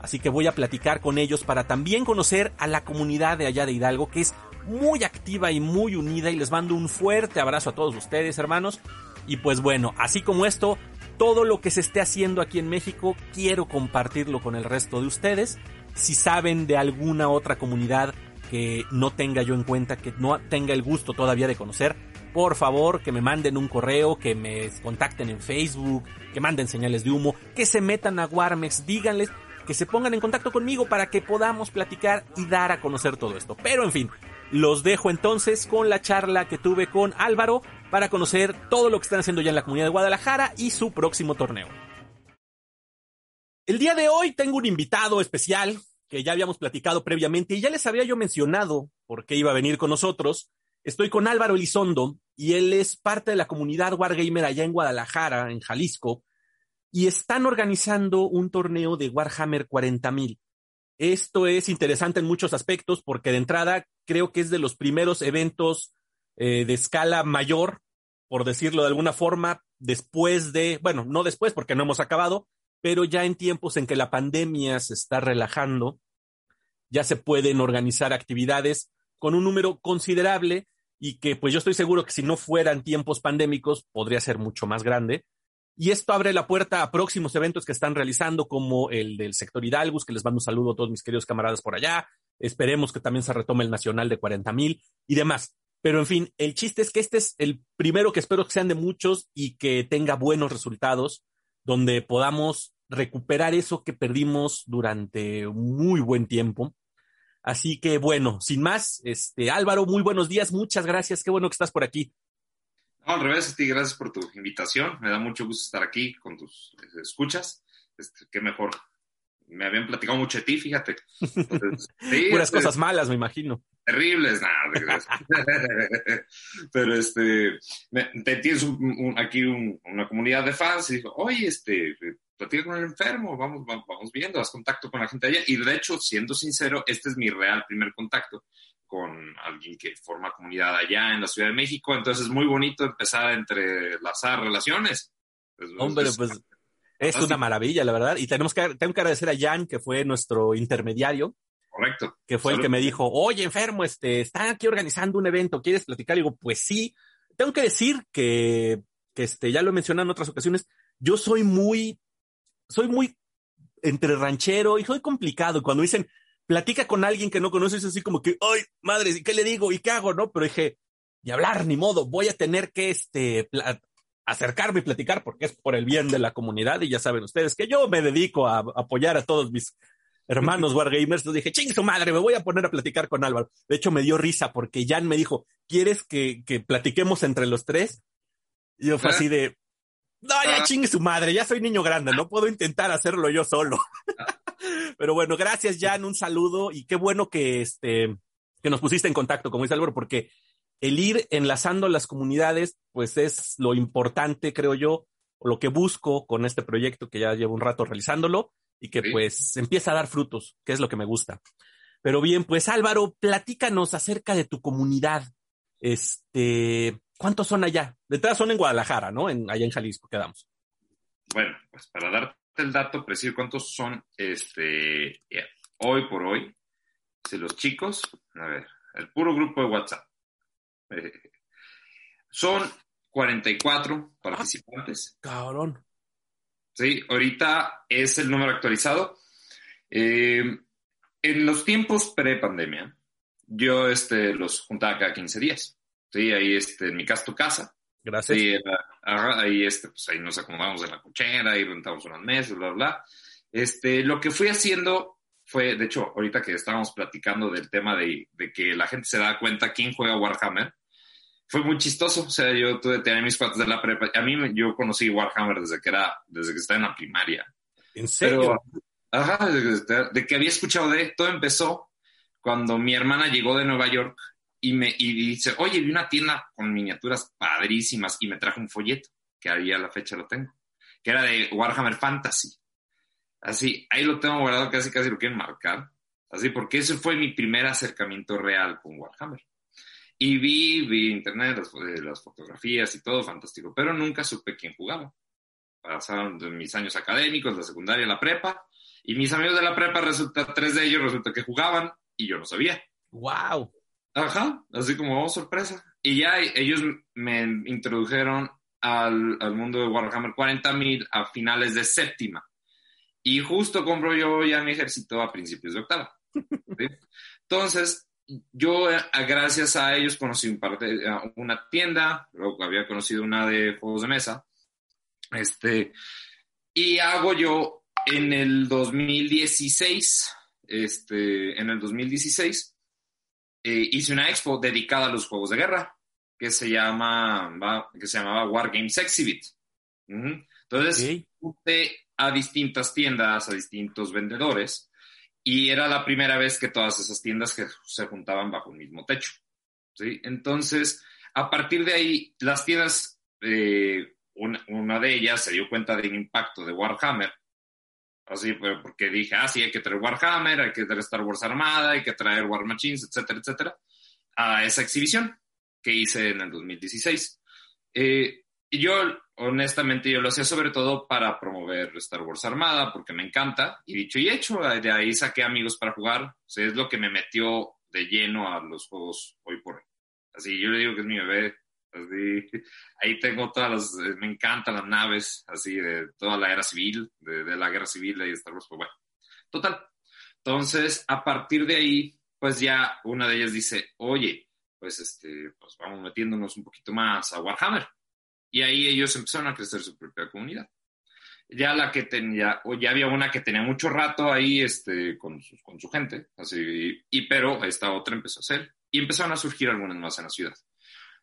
Así que voy a platicar con ellos para también conocer a la comunidad de allá de Hidalgo, que es muy activa y muy unida. Y les mando un fuerte abrazo a todos ustedes, hermanos. Y pues bueno, así como esto, todo lo que se esté haciendo aquí en México, quiero compartirlo con el resto de ustedes. Si saben de alguna otra comunidad que no tenga yo en cuenta, que no tenga el gusto todavía de conocer, por favor que me manden un correo, que me contacten en Facebook, que manden señales de humo, que se metan a Warmex, díganles que se pongan en contacto conmigo para que podamos platicar y dar a conocer todo esto. Pero en fin, los dejo entonces con la charla que tuve con Álvaro para conocer todo lo que están haciendo ya en la comunidad de Guadalajara y su próximo torneo. El día de hoy tengo un invitado especial que ya habíamos platicado previamente y ya les había yo mencionado por qué iba a venir con nosotros. Estoy con Álvaro Elizondo y él es parte de la comunidad Wargamer allá en Guadalajara, en Jalisco, y están organizando un torneo de Warhammer 40.000. Esto es interesante en muchos aspectos porque de entrada creo que es de los primeros eventos eh, de escala mayor, por decirlo de alguna forma, después de, bueno, no después porque no hemos acabado, pero ya en tiempos en que la pandemia se está relajando, ya se pueden organizar actividades con un número considerable y que pues yo estoy seguro que si no fueran tiempos pandémicos podría ser mucho más grande. Y esto abre la puerta a próximos eventos que están realizando, como el del sector Hidalgus, que les mando un saludo a todos mis queridos camaradas por allá. Esperemos que también se retome el nacional de 40 mil y demás. Pero en fin, el chiste es que este es el primero que espero que sean de muchos y que tenga buenos resultados, donde podamos recuperar eso que perdimos durante muy buen tiempo. Así que bueno, sin más, este Álvaro, muy buenos días, muchas gracias, qué bueno que estás por aquí. No, al revés, a ti, gracias por tu invitación. Me da mucho gusto estar aquí con tus eh, escuchas. Este, qué mejor. Me habían platicado mucho de ti, fíjate. Puras este, cosas malas, me imagino. Terribles, nada. Pero este, te tienes aquí una comunidad de fans y dijo, oye, este, platica con el enfermo, vamos, vamos, viendo, haz contacto con la gente allá. Y de hecho, siendo sincero, este es mi real primer contacto con alguien que forma comunidad allá en la Ciudad de México. Entonces es muy bonito empezar a entrelazar relaciones. Hombre, pues es una maravilla, la verdad. Y tenemos que, tengo que agradecer a Jan, que fue nuestro intermediario. Correcto. Que fue el que me dijo, oye, enfermo, este, están aquí organizando un evento, ¿quieres platicar? Y digo, pues sí. Tengo que decir que, que este, ya lo he mencionado en otras ocasiones, yo soy muy, soy muy entre ranchero y soy complicado. Cuando dicen, platica con alguien que no conoces, así como que, ay, madre, ¿qué le digo? ¿Y qué hago? No, pero dije, y hablar, ni modo, voy a tener que, este, acercarme y platicar porque es por el bien de la comunidad y ya saben ustedes que yo me dedico a, apoyar a todos mis hermanos Wargamers. Entonces dije, ching su madre, me voy a poner a platicar con Álvaro. De hecho, me dio risa porque Jan me dijo, ¿quieres que, que platiquemos entre los tres? Y yo fue así de, no, ya chingue su madre, ya soy niño grande, no puedo intentar hacerlo yo solo. Pero bueno, gracias Jan, un saludo y qué bueno que este que nos pusiste en contacto, como dice Álvaro, porque el ir enlazando las comunidades, pues es lo importante, creo yo, lo que busco con este proyecto que ya llevo un rato realizándolo y que pues empieza a dar frutos, que es lo que me gusta. Pero bien, pues Álvaro, platícanos acerca de tu comunidad. Este, ¿Cuántos son allá? Detrás son en Guadalajara, ¿no? En, allá en Jalisco quedamos. Bueno, pues para darte el dato preciso, ¿cuántos son este, eh, hoy por hoy? Si los chicos, a ver, el puro grupo de WhatsApp. Son 44 participantes. Ah, cabrón. Sí, ahorita es el número actualizado. Eh, en los tiempos pre-pandemia, yo este, los juntaba cada 15 días. Sí, ahí este, en mi casa tu casa. Gracias. Sí, ahí, este, pues ahí nos acomodamos en la cochera, ahí rentamos unas mesas, bla, bla. Este, lo que fui haciendo fue, de hecho, ahorita que estábamos platicando del tema de, de que la gente se da cuenta quién juega Warhammer, fue muy chistoso. O sea, yo tuve, tenía mis cuates de la prepa. A mí, yo conocí Warhammer desde que era, desde que estaba en la primaria. ¿En serio? ajá, de, de, que había escuchado de, todo empezó cuando mi hermana llegó de Nueva York y me y dice, oye, vi una tienda con miniaturas padrísimas y me trajo un folleto, que ahí a la fecha lo tengo, que era de Warhammer Fantasy. Así, ahí lo tengo guardado, casi casi lo quieren marcar. Así, porque ese fue mi primer acercamiento real con Warhammer. Y vi, vi internet, las, eh, las fotografías y todo, fantástico, pero nunca supe quién jugaba. Pasaron mis años académicos, la secundaria, la prepa, y mis amigos de la prepa, resulta, tres de ellos resulta que jugaban y yo no sabía. ¡Wow! Ajá, así como, oh, sorpresa. Y ya ellos me introdujeron al, al mundo de Warhammer 40.000 a finales de séptima. Y justo compro yo ya mi ejército a principios de octava. Entonces, yo, eh, gracias a ellos, conocí un par de, una tienda, luego había conocido una de juegos de mesa. Este, y hago yo en el 2016, este, en el 2016, eh, hice una expo dedicada a los juegos de guerra que se, llama, que se llamaba War Games Exhibit. Entonces, a distintas tiendas, a distintos vendedores, y era la primera vez que todas esas tiendas se juntaban bajo el mismo techo. ¿sí? Entonces, a partir de ahí, las tiendas, eh, una, de ellas se dio cuenta del impacto de Warhammer Así, porque dije, ah, sí, hay que traer Warhammer, hay que traer Star Wars Armada, hay que traer War Machines, etcétera, etcétera, a esa exhibición que hice en el 2016. Eh, yo, honestamente, yo lo hacía sobre todo para promover Star Wars Armada, porque me encanta, y dicho y hecho, de ahí saqué amigos para jugar, o es lo que me metió de lleno a los juegos hoy por hoy. Así, yo le digo que es mi bebé, Así, ahí tengo todas las, eh, me encantan las naves, así, de toda la era civil, de, la guerra civil y Star Wars, pues bueno. Total. Entonces, a partir de ahí, pues ya una de ellas dice, oye, pues este, pues vamos metiéndonos un poquito más a Warhammer. Y ahí ellos empezaron a crecer su propia comunidad. Ya la que tenía, o ya había una que tenía mucho rato ahí, este, con su, con su gente, así, y, pero esta otra empezó a hacer, y empezaron a surgir algunas más en la ciudad.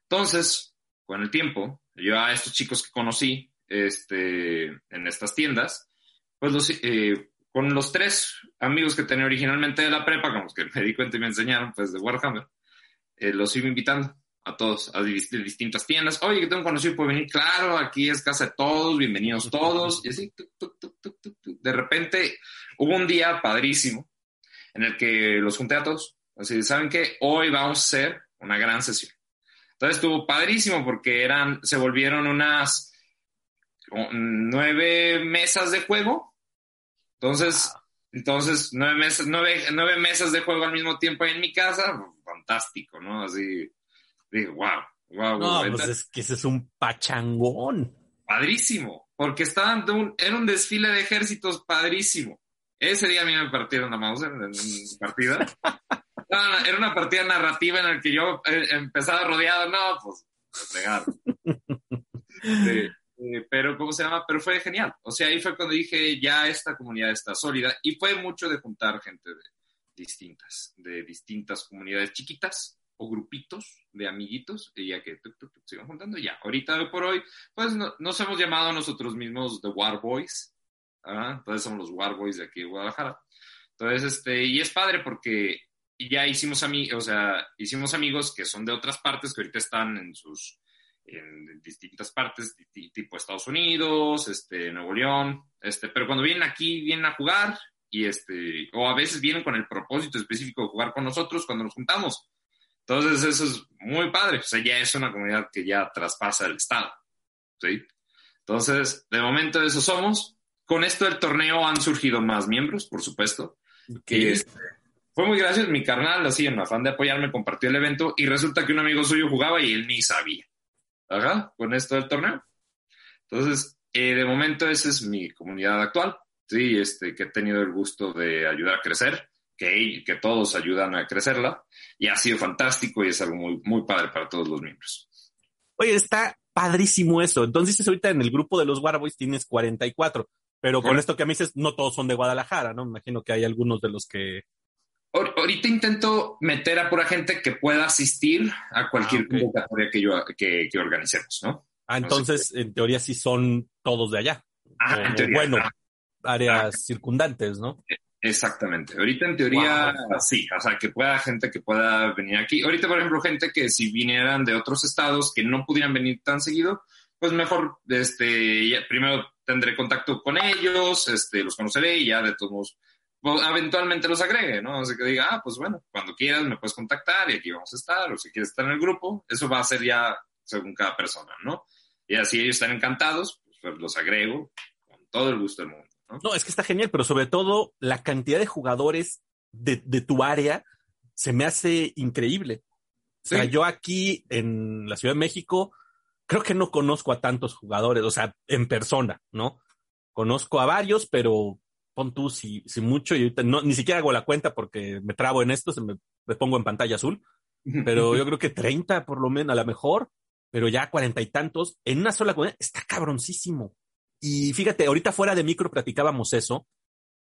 Entonces, con el tiempo, yo a estos chicos que conocí este, en estas tiendas, pues los, eh, con los tres amigos que tenía originalmente de la prepa, con los que me di cuenta y me enseñaron, pues de Warhammer, eh, los iba invitando a todos, a distintas tiendas. Oye, que tengo conocido, puede venir, claro, aquí es casa de todos, bienvenidos todos. Y así, de repente, hubo un día padrísimo en el que los junté a todos. Así, ¿saben qué? Hoy vamos a hacer una gran sesión. Entonces estuvo padrísimo porque eran, se volvieron unas nueve mesas de juego. Entonces, entonces nueve mesas, nueve, nueve mesas de juego al mismo tiempo en mi casa, fantástico, ¿no? Así, digo, wow, wow. No, pues es que ese es un pachangón. Padrísimo. porque estaban de un, era un desfile de ejércitos padrísimo. Ese día a mí me partieron la mouse en, en partida. era una partida narrativa en la que yo eh, empezaba rodeado, no, pues, pegar. Eh, pero, ¿cómo se llama? Pero fue genial. O sea, ahí fue cuando dije, ya esta comunidad está sólida y fue mucho de juntar gente de distintas, de distintas comunidades chiquitas o grupitos de amiguitos y ya que se van juntando ya. Ahorita hoy por hoy, pues nos hemos llamado a nosotros mismos The War Boys. Entonces somos los War Boys de aquí de Guadalajara. Entonces, este, y es padre porque ya hicimos, o sea, hicimos amigos que son de otras partes que ahorita están en sus en distintas partes, tipo Estados Unidos, este, Nuevo León, este, pero cuando vienen aquí, vienen a jugar y este, o a veces vienen con el propósito específico de jugar con nosotros cuando nos juntamos. Entonces eso es muy padre, o sea, ya es una comunidad que ya traspasa el estado, ¿sí? Entonces, de momento eso somos. Con esto del torneo han surgido más miembros, por supuesto. Que este, fue muy gracioso, mi carnal, así en afán de apoyarme, compartió el evento y resulta que un amigo suyo jugaba y él ni sabía. Ajá, con esto del torneo. Entonces, eh, de momento esa es mi comunidad actual, sí, este, que he tenido el gusto de ayudar a crecer, que, que todos ayudan a crecerla, y ha sido fantástico y es algo muy, muy padre para todos los miembros. Oye, está padrísimo eso. Entonces, ahorita en el grupo de los Warboys tienes 44, pero con esto que me dices, no todos son de Guadalajara, ¿no? Me imagino que hay algunos de los que Ahorita intento meter a pura gente que pueda asistir a cualquier ah, convocatoria que, yo, que, organicemos, ¿no? Ah, entonces, en teoría sí son todos de allá. Ah, en teoría, bueno, áreas circundantes, ¿no? Exactamente. Ahorita en teoría sí, o sea, que pueda gente que pueda venir aquí. Ahorita, por ejemplo, gente que si vinieran de otros estados que no pudieran venir tan seguido, pues mejor, este, primero tendré contacto con ellos, este, los conoceré y ya de todos modos pues, eventualmente los agregue, ¿no? Sea, que diga, ah, pues bueno, cuando quieras me puedes contactar y aquí vamos a estar, o si quieres estar en el grupo, eso va a ser ya según cada persona, ¿no? Y así ellos están encantados, pues los agrego con todo el gusto del mundo, ¿no? No, es que está genial, pero sobre todo la cantidad de jugadores de, de tu área se me hace increíble. O sea, yo aquí en la Ciudad de México creo que no conozco a tantos jugadores, o sea, en persona, ¿no? Conozco a varios, pero pon tú si, si mucho, y ahorita no, ni siquiera hago la cuenta porque me trabo en esto, se me, pongo en pantalla azul, pero yo creo que 30 por lo menos, a lo mejor, pero ya cuarenta y tantos, en una sola comunidad, está cabroncísimo. Y fíjate, ahorita fuera de micro platicábamos eso.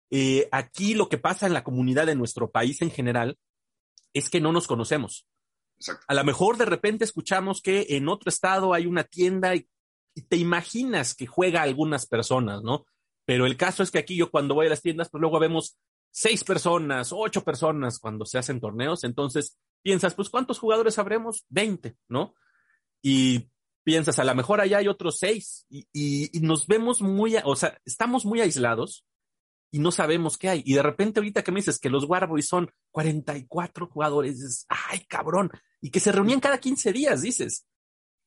Eh, aquí lo que pasa en la comunidad de nuestro país en general es que no nos conocemos. A lo mejor de repente escuchamos que en otro estado hay una tienda y, y te imaginas que juega algunas personas, ¿no? Pero el caso es que aquí yo cuando voy a las tiendas, pues luego vemos seis personas, ocho personas cuando se hacen torneos. Entonces piensas, pues ¿cuántos jugadores habremos? Veinte, ¿no? Y piensas, a lo mejor allá hay otros seis y, nos vemos muy, o sea, estamos muy aislados y no sabemos qué hay. Y de repente ahorita que me dices que los Warboys son 44 jugadores, dices, ay, cabrón, y que se reunían cada 15 días, dices.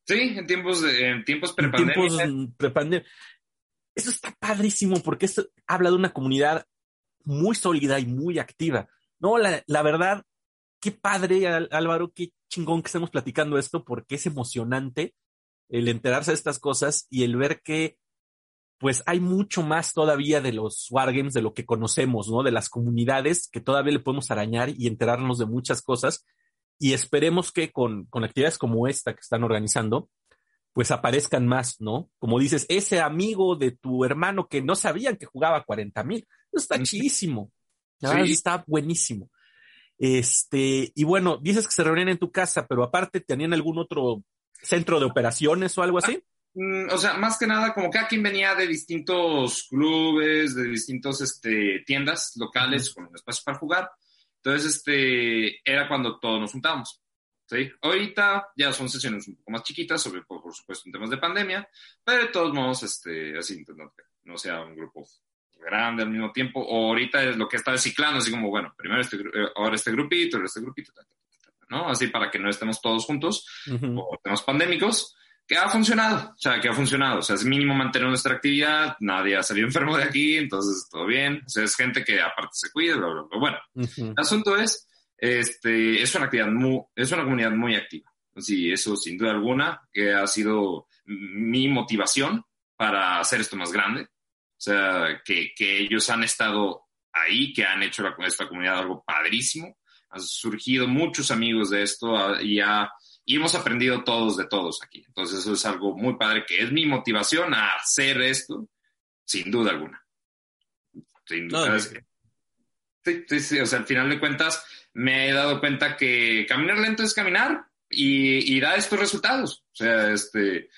Sí, en tiempos, en tiempos prepandemia. Eso está padrísimo porque esto habla de una comunidad muy sólida y muy activa. No, la, la verdad, qué padre, Álvaro, qué chingón que estemos platicando esto porque es emocionante el enterarse de estas cosas y el ver que pues hay mucho más todavía de los wargames de lo que conocemos, ¿no? De las comunidades que todavía le podemos arañar y enterarnos de muchas cosas. Y esperemos que con, con actividades como esta que están organizando, pues aparezcan más, ¿no? Como dices, ese amigo de tu hermano que no sabían que jugaba 40 mil. Está chidísimo. Está buenísimo. Este, y bueno, dices que se reunían en tu casa, pero aparte tenían algún otro centro de operaciones o algo así. Mm, o sea, más que nada, como cada quien venía de distintos clubes, de distintos este, tiendas locales con espacio para jugar. Entonces, este, era cuando todos nos juntábamos. ¿sí? Ahorita ya son sesiones un poco más chiquitas, sobre, por, supuesto en temas de pandemia, pero de todos modos, este, así, no, no sea un grupo grande al mismo tiempo, o ahorita es lo que está ciclando, así como, bueno, primero este, eh, ahora este grupito, ahora este grupito, ¿no? Así para que no estemos todos juntos, o temas pandémicos, que ha funcionado, o sea, que ha funcionado, o sea, es mínimo mantener nuestra actividad, nadie ha salido enfermo de aquí, entonces todo bien, o sea, es gente que aparte se cuida, bla, bla, bla. bueno, el asunto es este, es una actividad muy, es una comunidad muy activa. Sí, eso sin duda alguna, que ha sido mi motivación para hacer esto más grande. O sea, que, que ellos han estado ahí, que han hecho la, esta comunidad algo padrísimo. Han surgido muchos amigos de esto ah, y, y hemos aprendido todos de todos aquí. Entonces eso es algo muy padre, que es mi motivación a hacer esto, sin duda alguna. Sin duda. sí, sí, sí, o sea, al final de cuentas me he dado cuenta que caminar lento es caminar y, y da estos resultados. O sea, este,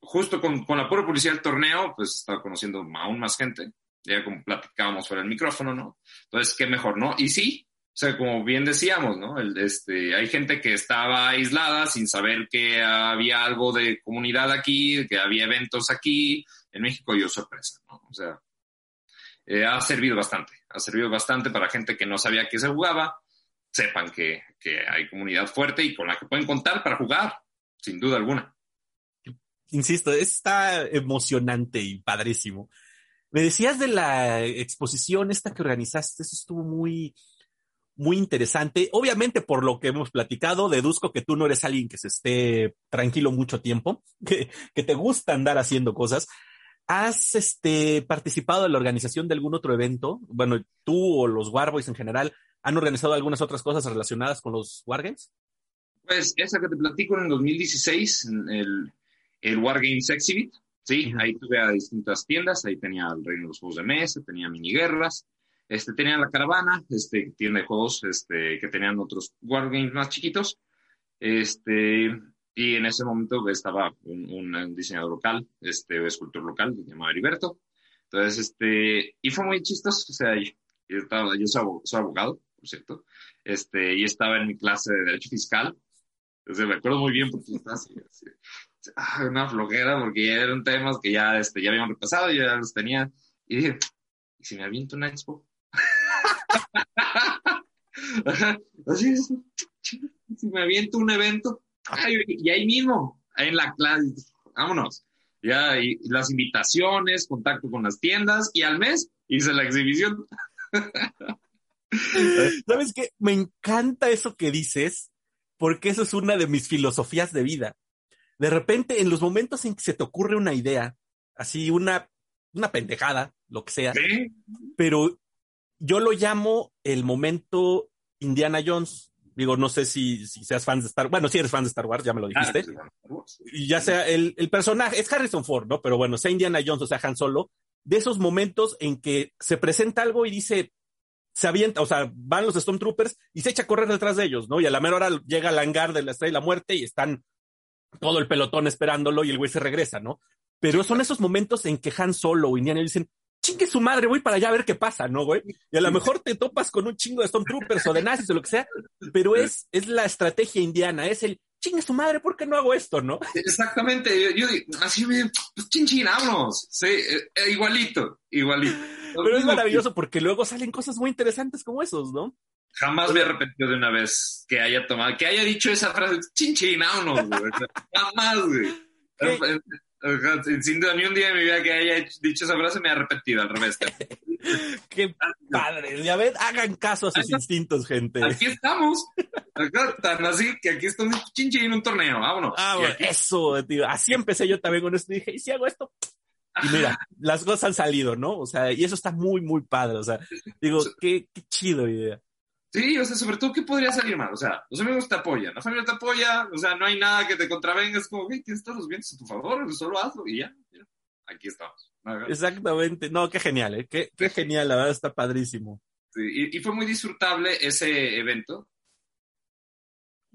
justo con, con la pura publicidad del torneo, pues estaba conociendo aún más gente ya como platicábamos fuera del micrófono, ¿no? Entonces, qué mejor, ¿no? Y sí, o sea, como bien decíamos, ¿no? Este, hay gente que estaba aislada sin saber que había algo de comunidad aquí, que había eventos aquí. En México yo sorpresa, ¿no? O sea, eh, ha servido bastante, ha servido bastante para gente que no sabía que se jugaba, sepan que, que hay comunidad fuerte y con la que pueden contar para jugar, sin duda alguna. Insisto, está emocionante y padrísimo. Me decías de la exposición esta que organizaste, eso estuvo muy, muy interesante. Obviamente, por lo que hemos platicado, deduzco que tú no eres alguien que se esté tranquilo mucho tiempo, que, que te gusta andar haciendo cosas. ¿Has este, participado en la organización de algún otro evento? Bueno, tú o los Warboys en general, ¿han organizado algunas otras cosas relacionadas con los Wargames? Pues esa que te platico en el 2016, el, el Wargames Exhibit, Sí, ahí tuve a distintas tiendas, ahí tenía el Reino de los Juegos de Mesa, tenía miniguerras, este, tenía la caravana, este, tienda de juegos este, que tenían otros wargames más chiquitos, este, y en ese momento estaba un, diseñador local, este, escultor local, se llamaba Heriberto, entonces, este, y fue muy chistoso, o sea, yo, estaba, yo soy, abogado, por cierto, este, y estaba en mi clase de Derecho Fiscal, entonces me acuerdo muy bien porque estaba así ah, una flojera porque ya eran temas que ya, este, ya habíamos repasado, ya los tenía. Y dije, ¿y si me aviento una expo? Así es, si me aviento un evento, y ahí mismo, en la clase, vámonos. Ya, y las invitaciones, contacto con las tiendas, y al mes hice la exhibición. ¿Sabes qué? Me encanta eso que dices, porque eso es una de mis filosofías de vida de repente, en los momentos en que se te ocurre una idea, así una, una pendejada, lo que sea, pero yo lo llamo el momento Indiana Jones. Digo, no sé si, si seas fan de Star Wars. Bueno, si eres fan de Star Wars, ya me lo dijiste. y ya sea el, el, personaje, es Harrison Ford, ¿no? Pero bueno, sea Indiana Jones o sea Han Solo, de esos momentos en que se presenta algo y dice, se avienta, o sea, van los Stormtroopers y se echa a correr detrás de ellos, ¿no? Y a la mera hora llega al hangar de la Estrella de la Muerte y están todo el pelotón esperándolo y el güey se regresa, ¿no? Pero son esos momentos en que Han Solo o Indiana dicen, chingue su madre, voy para allá a ver qué pasa, ¿no, güey? Y a lo mejor te topas con un chingo de Stormtroopers o de nazis o lo que sea, pero es, es la estrategia indiana, es el chingue su madre, ¿por qué no hago esto, no? Exactamente, yo, así me, pues chin vámonos, sí, eh, eh, igualito, igualito. Pero es maravilloso porque luego salen cosas muy interesantes como esos, ¿no? Jamás me he arrepentido de una vez que haya tomado, que haya dicho esa frase, no, güey. Jamás, güey. Sin duda, ni un día en mi vida que haya dicho esa frase me he arrepentido, al revés. Qué padre. Ya ven, hagan caso a sus instintos, gente. Aquí estamos. Acá, tan así que aquí estamos chinchín en un torneo, vámonos. Ah, bueno, eso, tío. Así empecé yo también con esto. Dije, ¿y si hago esto? Y mira, las cosas han salido, ¿no? O sea, y eso está muy, muy padre. O sea, digo, qué, qué chido idea. Sí, o sea, sobre todo, ¿qué podría salir mal? O sea, los amigos te apoyan, la familia te apoya, o sea, no hay nada que te contravenga, es como, hey, tienes todos los vientos a tu favor, solo hazlo y ya, aquí estamos. Exactamente, no, qué genial, ¿eh? qué, qué genial, la verdad está padrísimo. Sí, y, y, fue muy disfrutable ese evento.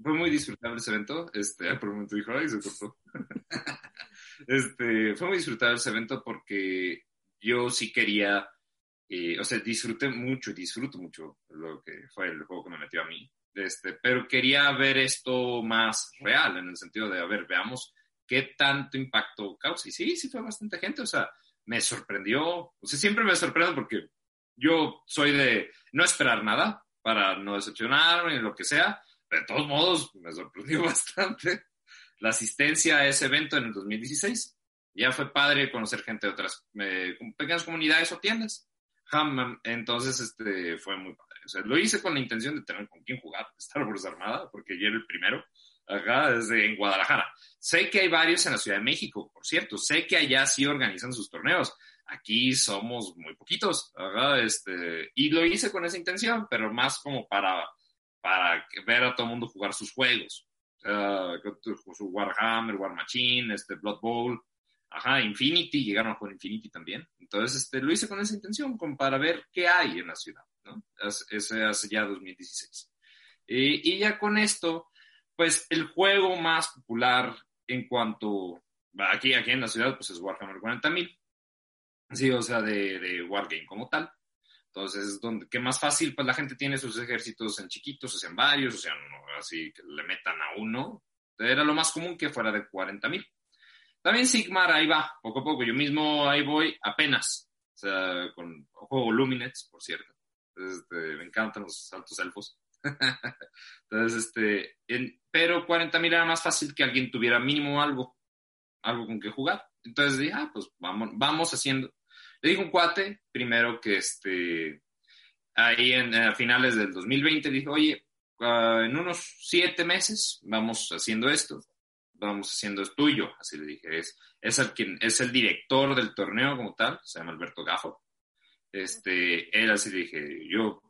Fue muy disfrutable ese evento. Este, por un momento dijo, ay, se cortó. este, fue muy disfrutable ese evento porque yo sí quería o sea, disfruté mucho, disfruto mucho lo que fue el juego que me metió a mí. Este, pero quería ver esto más real, en el sentido de, a ver, veamos qué tanto impacto causa. Y sí, sí fue bastante gente, o sea, me sorprendió, o sea, siempre me sorprende porque yo soy de no esperar nada para no decepcionarme, lo que sea, de todos modos me sorprendió bastante la asistencia a ese evento en el 2016. Ya fue padre conocer gente de otras eh, pequeñas comunidades o tiendas. Entonces, este, fue muy padre. O sea, lo hice con la intención de tener con quién jugar Star Wars Armada, porque yo era el primero. Acá, desde en Guadalajara. Sé que hay varios en la Ciudad de México, por cierto. Sé que allá sí organizan sus torneos. Aquí somos muy poquitos, ¿verdad? Este, y lo hice con esa intención, pero más como para, para ver a todo el mundo jugar sus juegos. su Warhammer, War Machine, este, Blood Bowl, ajá, Infinity, llegaron a jugar Infinity también. Entonces, este, lo hice con esa intención, como para ver qué hay en la ciudad, ¿no? Ese hace ya 2016. y ya con esto, pues el juego más popular en cuanto, aquí, aquí en la ciudad, pues es Warhammer 40.000 Sí, o sea, de, de Wargame como tal. Entonces, es donde, que más fácil, pues la gente tiene sus ejércitos en chiquitos, o sea, en varios, o sea, así que le metan a uno. Era lo más común que fuera de 40 mil. También Sigmar ahí va, poco a poco. Yo mismo ahí voy apenas. O sea, con juego Luminets, por cierto. Este, me encantan los altos elfos. Entonces, este, pero 40 mil era más fácil que alguien tuviera mínimo algo, algo con que jugar. Entonces dije, ah, pues vamos, vamos haciendo. Le dije un cuate, primero que este, ahí en, a finales del 2020, dije, oye, ah, en unos siete meses vamos haciendo esto, vamos haciendo es tuyo, así le dije, es, es, el, quien, es el director del torneo como tal, se llama Alberto Gajo. Este, él así le dije, yo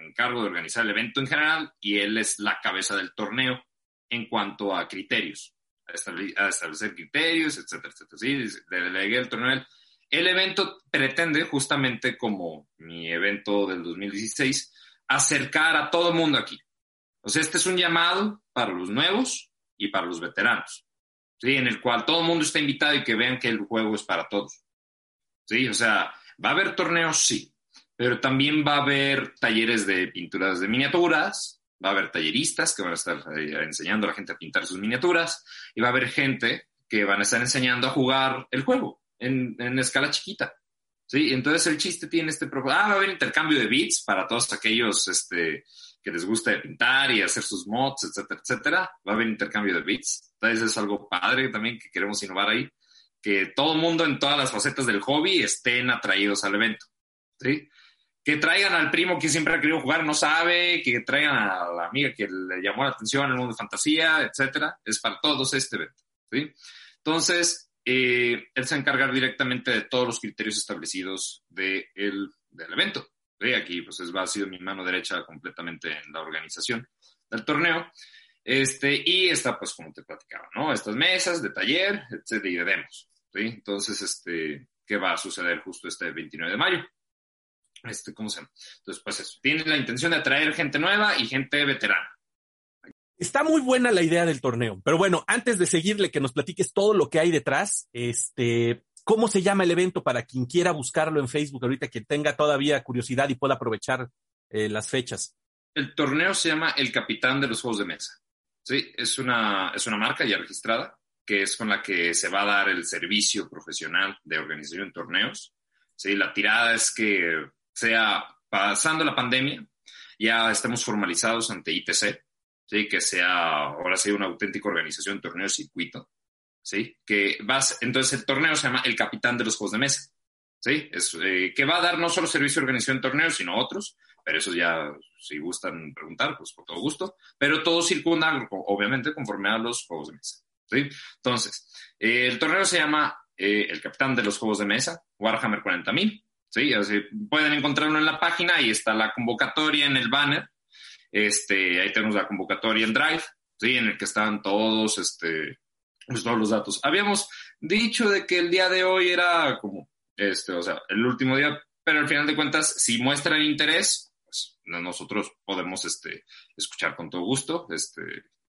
encargo de organizar el evento en general y él es la cabeza del torneo en cuanto a criterios, a establecer, criterios, etcétera, etcétera. Sí, le delegué el torneo el evento pretende, justamente como mi evento del 2016, acercar a todo el mundo aquí. O sea, este es un llamado para los nuevos y para los veteranos, ¿sí? En el cual todo el mundo está invitado y que vean que el juego es para todos. ¿Sí? O sea, va a haber torneos, sí, pero también va a haber talleres de pinturas de miniaturas, va a haber talleristas que van a estar eh, enseñando a la gente a pintar sus miniaturas y va a haber gente que van a estar enseñando a jugar el juego en, en escala chiquita. ¿sí? Entonces el chiste tiene este. Ah, va a haber intercambio de bits para todos aquellos este, que les gusta pintar y hacer sus mods, etcétera, etcétera. Va a haber intercambio de bits. Entonces es algo padre también que queremos innovar ahí. Que todo el mundo en todas las facetas del hobby estén atraídos al evento. ¿sí? Que traigan al primo que siempre ha querido jugar, no sabe, que traigan a la amiga que le llamó la atención en el mundo de fantasía, etcétera. Es para todos este evento. ¿sí? Entonces, eh, él se encarga directamente de todos los criterios establecidos de el, del evento. Aquí pues es, ha sido mi mano derecha completamente en la organización del torneo. Este, y está, pues, como te platicaba, ¿no? Estas mesas de taller, etcétera, y de demos. Entonces, este, ¿qué va a suceder justo este 29 de mayo? Este, ¿cómo se llama? Entonces, pues eso, tiene la intención de atraer gente nueva y gente veterana. Está muy buena la idea del torneo, pero bueno, antes de seguirle, que nos platiques todo lo que hay detrás, este, ¿cómo se llama el evento para quien quiera buscarlo en Facebook ahorita, que tenga todavía curiosidad y pueda aprovechar eh, las fechas? El torneo se llama El Capitán de los Juegos de Mesa. Sí, es una, es una marca ya registrada, que es con la que se va a dar el servicio profesional de organización de torneos. Sí, la tirada es que sea pasando la pandemia, ya estemos formalizados ante ITC, ¿sí? que sea ahora sí una auténtica organización, torneo circuito, ¿sí? que vas, entonces el torneo se llama el capitán de los juegos de mesa, ¿sí? es, eh, que va a dar no solo servicio de organización de torneos, sino otros, pero eso ya, si gustan preguntar, pues con todo gusto, pero todo circunda, obviamente, conforme a los juegos de mesa. ¿sí? Entonces, eh, el torneo se llama eh, el capitán de los juegos de mesa, Warhammer 40.000. ¿sí? Así, pueden encontrarlo en la página, ahí está la convocatoria en el banner, este, ahí tenemos la convocatoria en Drive, ¿sí? En el que están todos, este, pues, todos los datos. Habíamos dicho de que el día de hoy era como, este, o sea, el último día, pero al final de cuentas, si muestran interés, pues nosotros podemos, este, escuchar con todo gusto, este,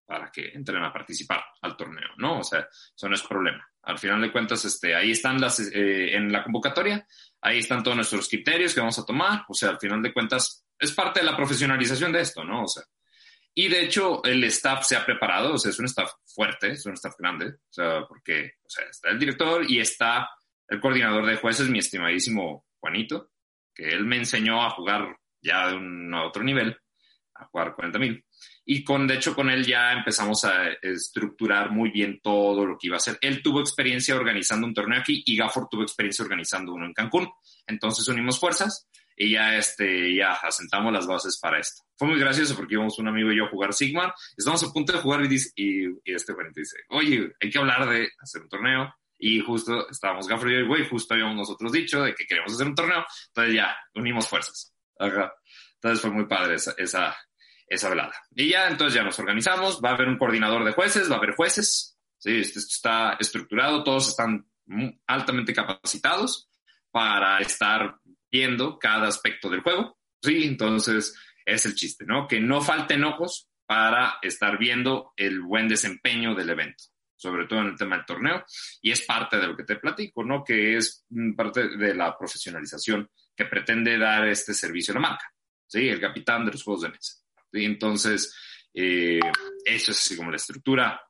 para que entren a participar al torneo, ¿no? O sea, eso no es problema. Al final de cuentas, este, ahí están las, eh, en la convocatoria, ahí están todos nuestros criterios que vamos a tomar, o sea, al final de cuentas, es parte de la profesionalización de esto, ¿no? O sea, y de hecho el staff se ha preparado, o sea, es un staff fuerte, es un staff grande, o sea, porque, o sea, está el director y está el coordinador de jueces, mi estimadísimo Juanito, que él me enseñó a jugar ya de un otro nivel, a jugar 40 mil. Y con, de hecho, con él ya empezamos a estructurar muy bien todo lo que iba a hacer. Él tuvo experiencia organizando un torneo aquí y Gafford tuvo experiencia organizando uno en Cancún. Entonces unimos fuerzas y ya, este, ya asentamos las bases para esto. Fue muy gracioso porque íbamos un amigo y yo a jugar Sigmar, estamos a punto de jugar y, dice, y, este güey dice, oye, hay que hablar de hacer un torneo. Y justo estábamos Gafford y yo, güey, justo habíamos nosotros dicho de que queremos hacer un torneo. Entonces ya, unimos fuerzas. Entonces fue muy padre esa, esa, esa velada. Y ya entonces ya nos organizamos, va a haber un coordinador de jueces, va a haber jueces, ¿sí? esto está estructurado, todos están altamente capacitados para estar viendo cada aspecto del juego, ¿sí? Entonces es el chiste, ¿no? Que no falten ojos para estar viendo el buen desempeño del evento, sobre todo en el tema del torneo, y es parte de lo que te platico, ¿no? Que es parte de la profesionalización que pretende dar este servicio a la marca, ¿sí? El capitán de los juegos de mesa. Y entonces, eh, eso es así como la estructura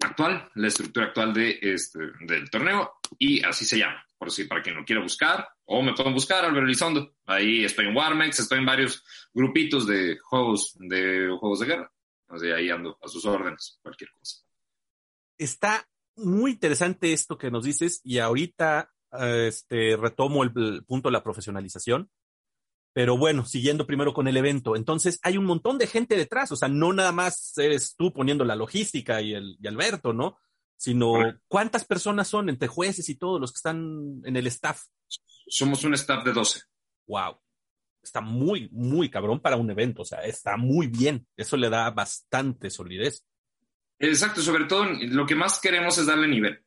actual, la estructura actual de este, del torneo, y así se llama, por si para quien lo quiera buscar, o me pueden buscar, Albert Elizondo. Ahí estoy en Warmex, estoy en varios grupitos de juegos de, juegos de guerra. Ahí ando a sus órdenes, cualquier cosa. Está muy interesante esto que nos dices, y ahorita este, retomo el punto de la profesionalización pero bueno, siguiendo primero con el evento. Entonces, hay un montón de gente detrás. O sea, no nada más eres tú poniendo la logística y, el, y Alberto, ¿no? Sino, ¿cuántas personas son entre jueces y todos los que están en el staff? Somos un staff de 12. Wow. Está muy, muy cabrón para un evento. O sea, está muy bien. Eso le da bastante solidez. Exacto. Sobre todo, lo que más queremos es darle nivel.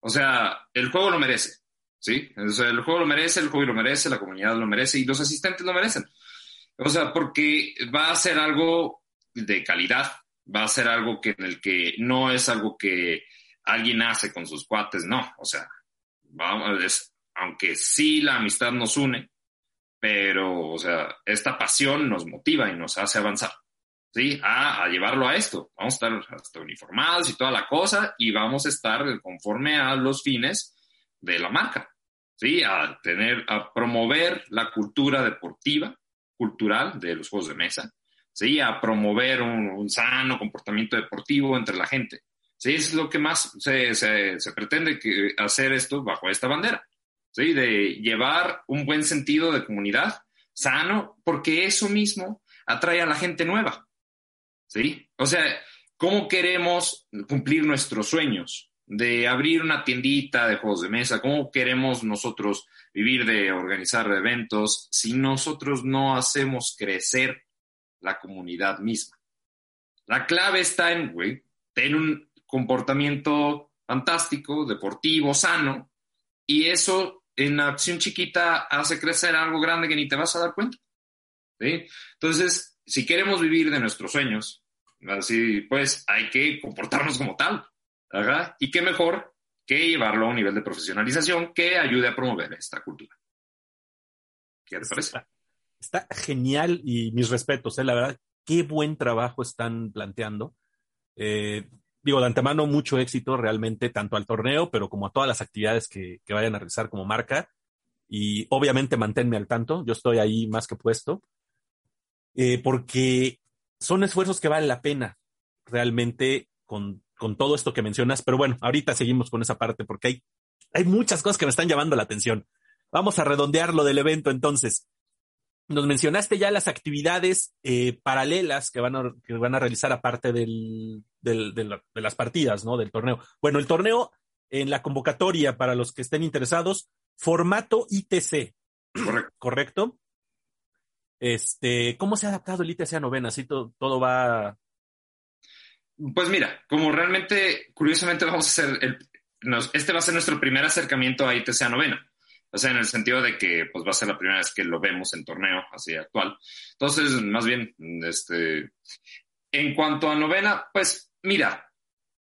O sea, el juego lo merece. ¿Sí? O el juego lo merece, el juego lo merece, la comunidad lo merece y los asistentes lo merecen. O sea, porque va a ser algo de calidad, va a ser algo que en el que no es algo que alguien hace con sus cuates, no, o sea, vamos, aunque sí la amistad nos une, pero, o sea, esta pasión nos motiva y nos hace avanzar, ¿sí? A, a llevarlo a esto. Vamos a estar hasta uniformados y toda la cosa y vamos a estar conforme a los fines de la marca, ¿sí? A tener, a promover la cultura deportiva, cultural de los juegos de mesa, ¿sí? A promover un, sano comportamiento deportivo entre la gente. Sí, es lo que más se, se, pretende que hacer esto bajo esta bandera, ¿sí? De llevar un buen sentido de comunidad sano, porque eso mismo atrae a la gente nueva, ¿sí? O sea, ¿cómo queremos cumplir nuestros sueños? De abrir una tiendita de juegos de mesa, cómo queremos nosotros vivir de organizar eventos si nosotros no hacemos crecer la comunidad misma. La clave está en, güey, tener un comportamiento fantástico, deportivo, sano, y eso en acción chiquita hace crecer algo grande que ni te vas a dar cuenta. Entonces, si queremos vivir de nuestros sueños, así pues hay que comportarnos como tal. Y qué mejor que llevarlo a un nivel de profesionalización que ayude a promover esta cultura. ¿Qué te? Está, genial y mis respetos, ¿eh? la verdad, qué buen trabajo están planteando. Eh, digo, de antemano, mucho éxito realmente, tanto al torneo, pero como a todas las actividades que, vayan a realizar como marca. Y obviamente manténme al tanto, yo estoy ahí más que puesto, eh, porque son esfuerzos que valen la pena realmente con con todo esto que mencionas, pero bueno, ahorita seguimos con esa parte porque hay, hay muchas cosas que me están llamando la atención. Vamos a redondear lo del evento entonces. Nos mencionaste ya las actividades eh, paralelas que van, a, que van a realizar aparte del, del, de las partidas, ¿no? Del torneo. Bueno, el torneo en la convocatoria para los que estén interesados, formato ITC. Correcto. ¿Correcto? Este, ¿cómo se ha adaptado el ITC a novena? ¿Sí todo va pues mira, como realmente, curiosamente, vamos a hacer, el, este va a ser nuestro primer acercamiento a ITC a novena. O sea, en el sentido de que pues va a ser la primera vez que lo vemos en torneo así actual. Entonces, más bien, este, en cuanto a novena, pues mira,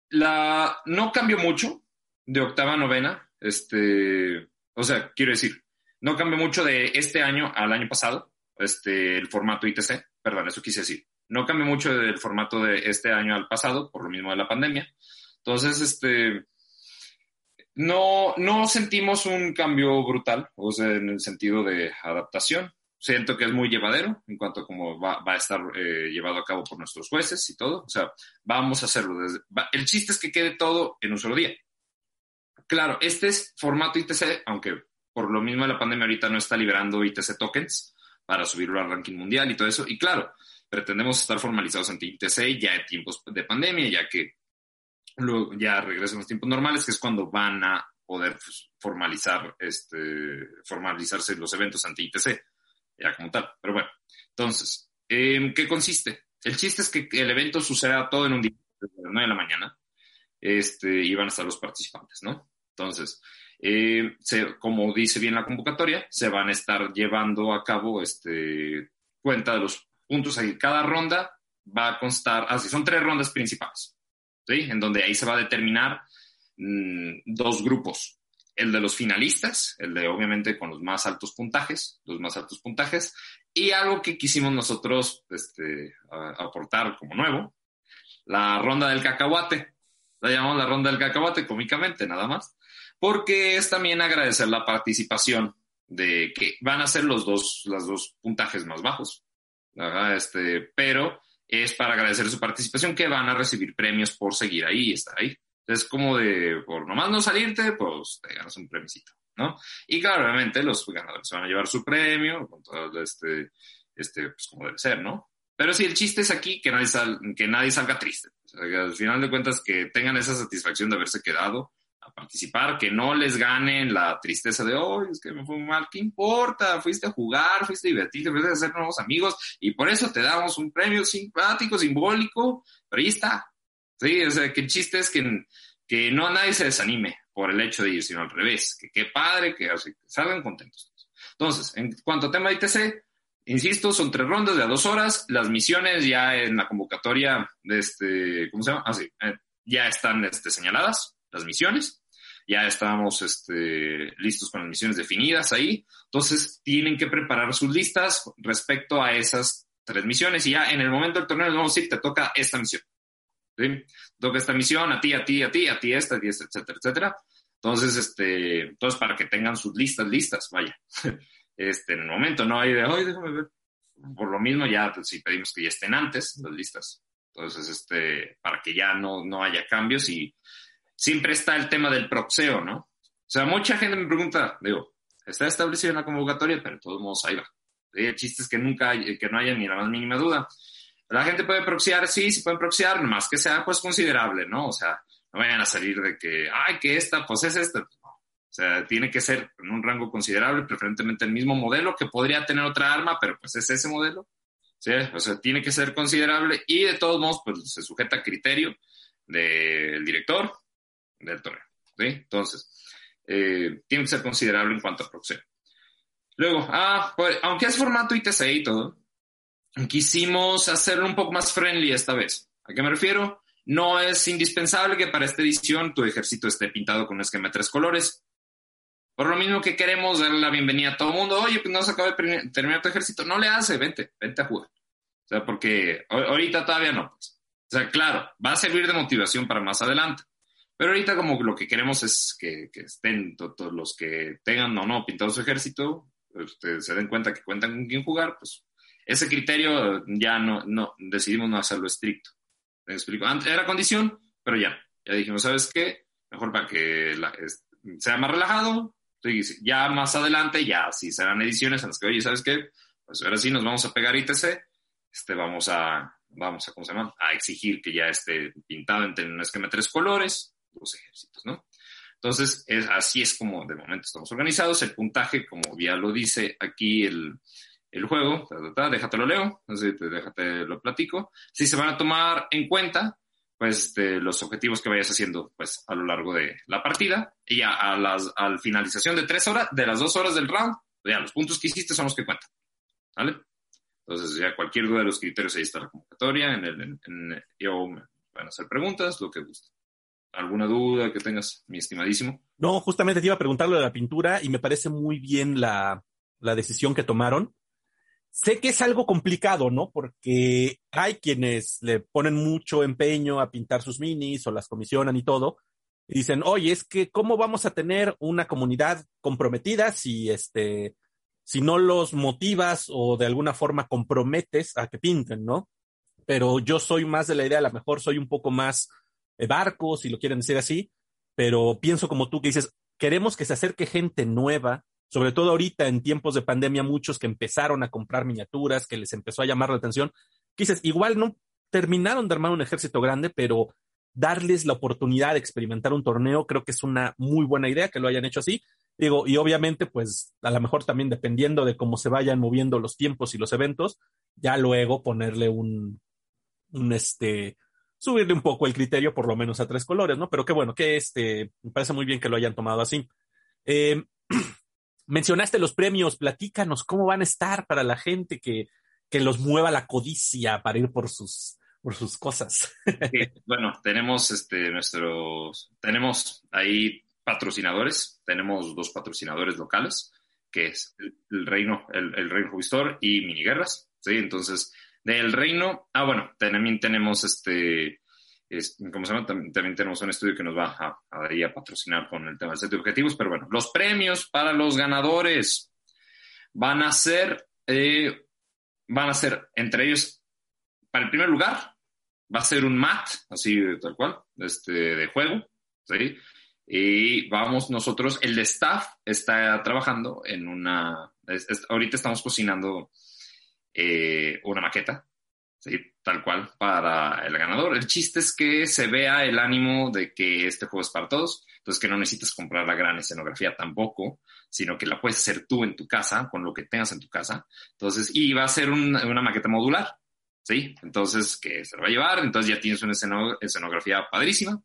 la, no cambió mucho de octava a novena. Este, o sea, quiero decir, no cambió mucho de este año al año pasado, este, el formato ITC. Perdón, eso quise decir no cambia mucho del formato de este año al pasado, por lo mismo de la pandemia. Entonces, este, no, no sentimos un cambio brutal, en el sentido de adaptación. siento que es muy llevadero en cuanto a cómo va, a estar eh, llevado a cabo por nuestros jueces y todo. O sea, vamos a hacerlo. Desde, el chiste es que quede todo en un solo día. Claro, este es formato ITC, aunque por lo mismo la pandemia ahorita no está liberando ITC tokens para subirlo al ranking mundial y todo eso. Y claro, pretendemos estar formalizados ante ITC ya en tiempos de pandemia, ya que ya regresan los tiempos normales, que es cuando van a poder pues, formalizar, este, formalizarse los eventos ante ITC, ya como tal. Pero bueno, entonces, ¿en qué consiste? El chiste es que el evento suceda todo en un día, desde las 9 de la mañana, este, y van a estar los participantes, ¿no? Entonces, eh, como dice bien la convocatoria, se van a estar llevando a cabo este, cuenta de los puntos. Ahí cada ronda va a constar, así son tres rondas principales, ¿sí? En donde ahí se va a determinar Mm, dos grupos. El de los finalistas, el de obviamente con los más altos puntajes, los más altos puntajes, y algo que quisimos nosotros este, aportar como nuevo, la ronda del cacahuate. La llamamos la ronda del cacahuate, cómicamente, nada más, porque es también agradecer la participación de que van a ser los dos, los dos puntajes más bajos. Este, pero es para agradecer su participación que van a recibir premios por seguir ahí y estar ahí. Es como de, por nomás no salirte, pues te ganas un premicito, ¿no? Y claro, obviamente los ganadores van a llevar su premio, con todo este, este, pues como debe ser, ¿no? Pero sí, el chiste es aquí que nadie, que nadie salga triste. O sea, que al final de cuentas que tengan esa satisfacción de haberse quedado participar, que no les ganen la tristeza de, oh, es que me fue mal, ¿qué importa? Fuiste a jugar, fuiste a divertirte, fuiste a hacer nuevos amigos y por eso te damos un premio simpático, simbólico, pero ahí está, Sí, o sea, que el chiste es que, que no nadie se desanime por el hecho de ir, sino al revés, que qué padre, que, salgan contentos. Entonces, en cuanto a tema ITC, insisto, son tres rondas de a dos horas, las misiones ya en la convocatoria de este, ¿cómo se llama? Ah, sí, eh, ya están este, señaladas, las misiones, ya estamos este, listos con las misiones definidas ahí, entonces tienen que preparar sus listas respecto a esas tres misiones y ya en el momento del torneo les vamos a decir, te toca esta misión. ¿sí? Toca esta misión, a ti, a ti, a ti, a ti, esta, a ti, esta, etcétera, etcétera. Entonces, este, entonces para que tengan sus listas listas, vaya. Este, en el momento no hay de, ay, déjame ver. Por lo mismo, ya pues, si pedimos que ya estén antes las listas. Entonces, este, para que ya no, no haya cambios y siempre está el tema del proxeo, ¿no? O sea, mucha gente me pregunta, digo, está establecido en la convocatoria, pero de todos modos ahí va. El chiste es que nunca, que no haya ni la más mínima duda. La gente puede proxiar, sí, sí pueden proxiar, más que sea pues considerable, ¿no? O sea, no vayan a salir de que, ay, que esta, pues es esta. O sea, tiene que ser en un rango considerable, preferentemente el mismo modelo, que podría tener otra arma, pero pues es ese modelo. ¿sí? O sea, tiene que ser considerable y de todos modos, pues se sujeta a criterio del director del torneo. ¿sí? Entonces, eh, tiene que ser considerable en cuanto a proxeo. Luego, ah, pues, aunque es formato ITC y todo, quisimos hacerlo un poco más friendly esta vez. ¿A qué me refiero? No es indispensable que para esta edición tu ejército esté pintado con un esquema de tres colores. Por lo mismo que queremos darle la bienvenida a todo el mundo. Oye, pues no se acaba de terminar tu ejército. No le hace, vente, vente a jugar. O sea, porque ahorita todavía no. Pues. O sea, claro, va a servir de motivación para más adelante. Pero ahorita como lo que queremos es que, estén todos los que tengan o no pintado su ejército, ustedes se den cuenta que cuentan con quién jugar, pues ese criterio ya no, no decidimos no hacerlo estricto. ¿Me explico? Antes era condición, pero ya. Ya dijimos, ¿sabes qué? Mejor para que sea más relajado. Ya más adelante, ya sí serán ediciones en las que, oye, ¿sabes qué? Pues ahora sí nos vamos a pegar ITC. Este, vamos a, vamos a, ¿cómo se llama? A exigir que ya esté pintado en un esquema de tres colores, los ejércitos, ¿no? Entonces, es, así es como de momento estamos organizados. El puntaje, como ya lo dice aquí el, el juego, déjate lo leo, déjate lo platico. Si se van a tomar en cuenta, pues este, los objetivos que vayas haciendo pues a lo largo de la partida y ya a las al finalización de tres horas, de las dos horas del round, ya los puntos que hiciste son los que cuentan, ¿vale? Entonces ya cualquier duda de los criterios ahí está la convocatoria, en el, en, yo me van a hacer preguntas, lo que guste. ¿Alguna duda que tengas, mi estimadísimo? No, justamente te iba a preguntar lo de la pintura y me parece muy bien la, la decisión que tomaron Sé que es algo complicado, ¿no? Porque hay quienes le ponen mucho empeño a pintar sus minis o las comisionan y todo. Y dicen, oye, es que ¿cómo vamos a tener una comunidad comprometida si este, si no los motivas o de alguna forma comprometes a que pinten, ¿no? Pero yo soy más de la idea, a lo mejor soy un poco más barco, si lo quieren decir así, pero pienso como tú que dices, queremos que se acerque gente nueva, sobre todo ahorita en tiempos de pandemia, muchos que empezaron a comprar miniaturas, que les empezó a llamar la atención, que dices, igual no terminaron de armar un ejército grande, pero darles la oportunidad de experimentar un torneo, creo que es una muy buena idea que lo hayan hecho así. Digo, y obviamente, pues a lo mejor también dependiendo de cómo se vayan moviendo los tiempos y los eventos, ya luego ponerle un, un este, subirle un poco el criterio, por lo menos a tres colores, ¿no? Pero qué bueno, que este, me parece muy bien que lo hayan tomado así. Eh, mencionaste los premios, platícanos cómo van a estar para la gente que, que los mueva la codicia para ir por sus, por sus cosas. bueno, tenemos este, nuestros, tenemos ahí patrocinadores. Tenemos dos patrocinadores locales, que es el, Reino, el, Reino Juvistor y Miniguerras. ¿sí? Entonces, del Reino, ah, bueno, también tenemos este, ¿cómo se llama? También, tenemos un estudio que nos va a, a, patrocinar con el tema del set de objetivos, pero bueno, los premios para los ganadores van a ser, eh, van a ser entre ellos, para el primer lugar, va a ser un mat, así tal cual, este, de juego, ¿sí? Y vamos nosotros, el de staff está trabajando en una, ahorita estamos cocinando eh, una maqueta, ¿sí? tal cual, para el ganador. El chiste es que se vea el ánimo de que este juego es para todos, entonces que no necesitas comprar la gran escenografía tampoco, sino que la puedes hacer tú en tu casa, con lo que tengas en tu casa. Entonces, y va a ser una maqueta modular, ¿sí? Entonces, que se lo va a llevar, entonces ya tienes una escenografía padrísima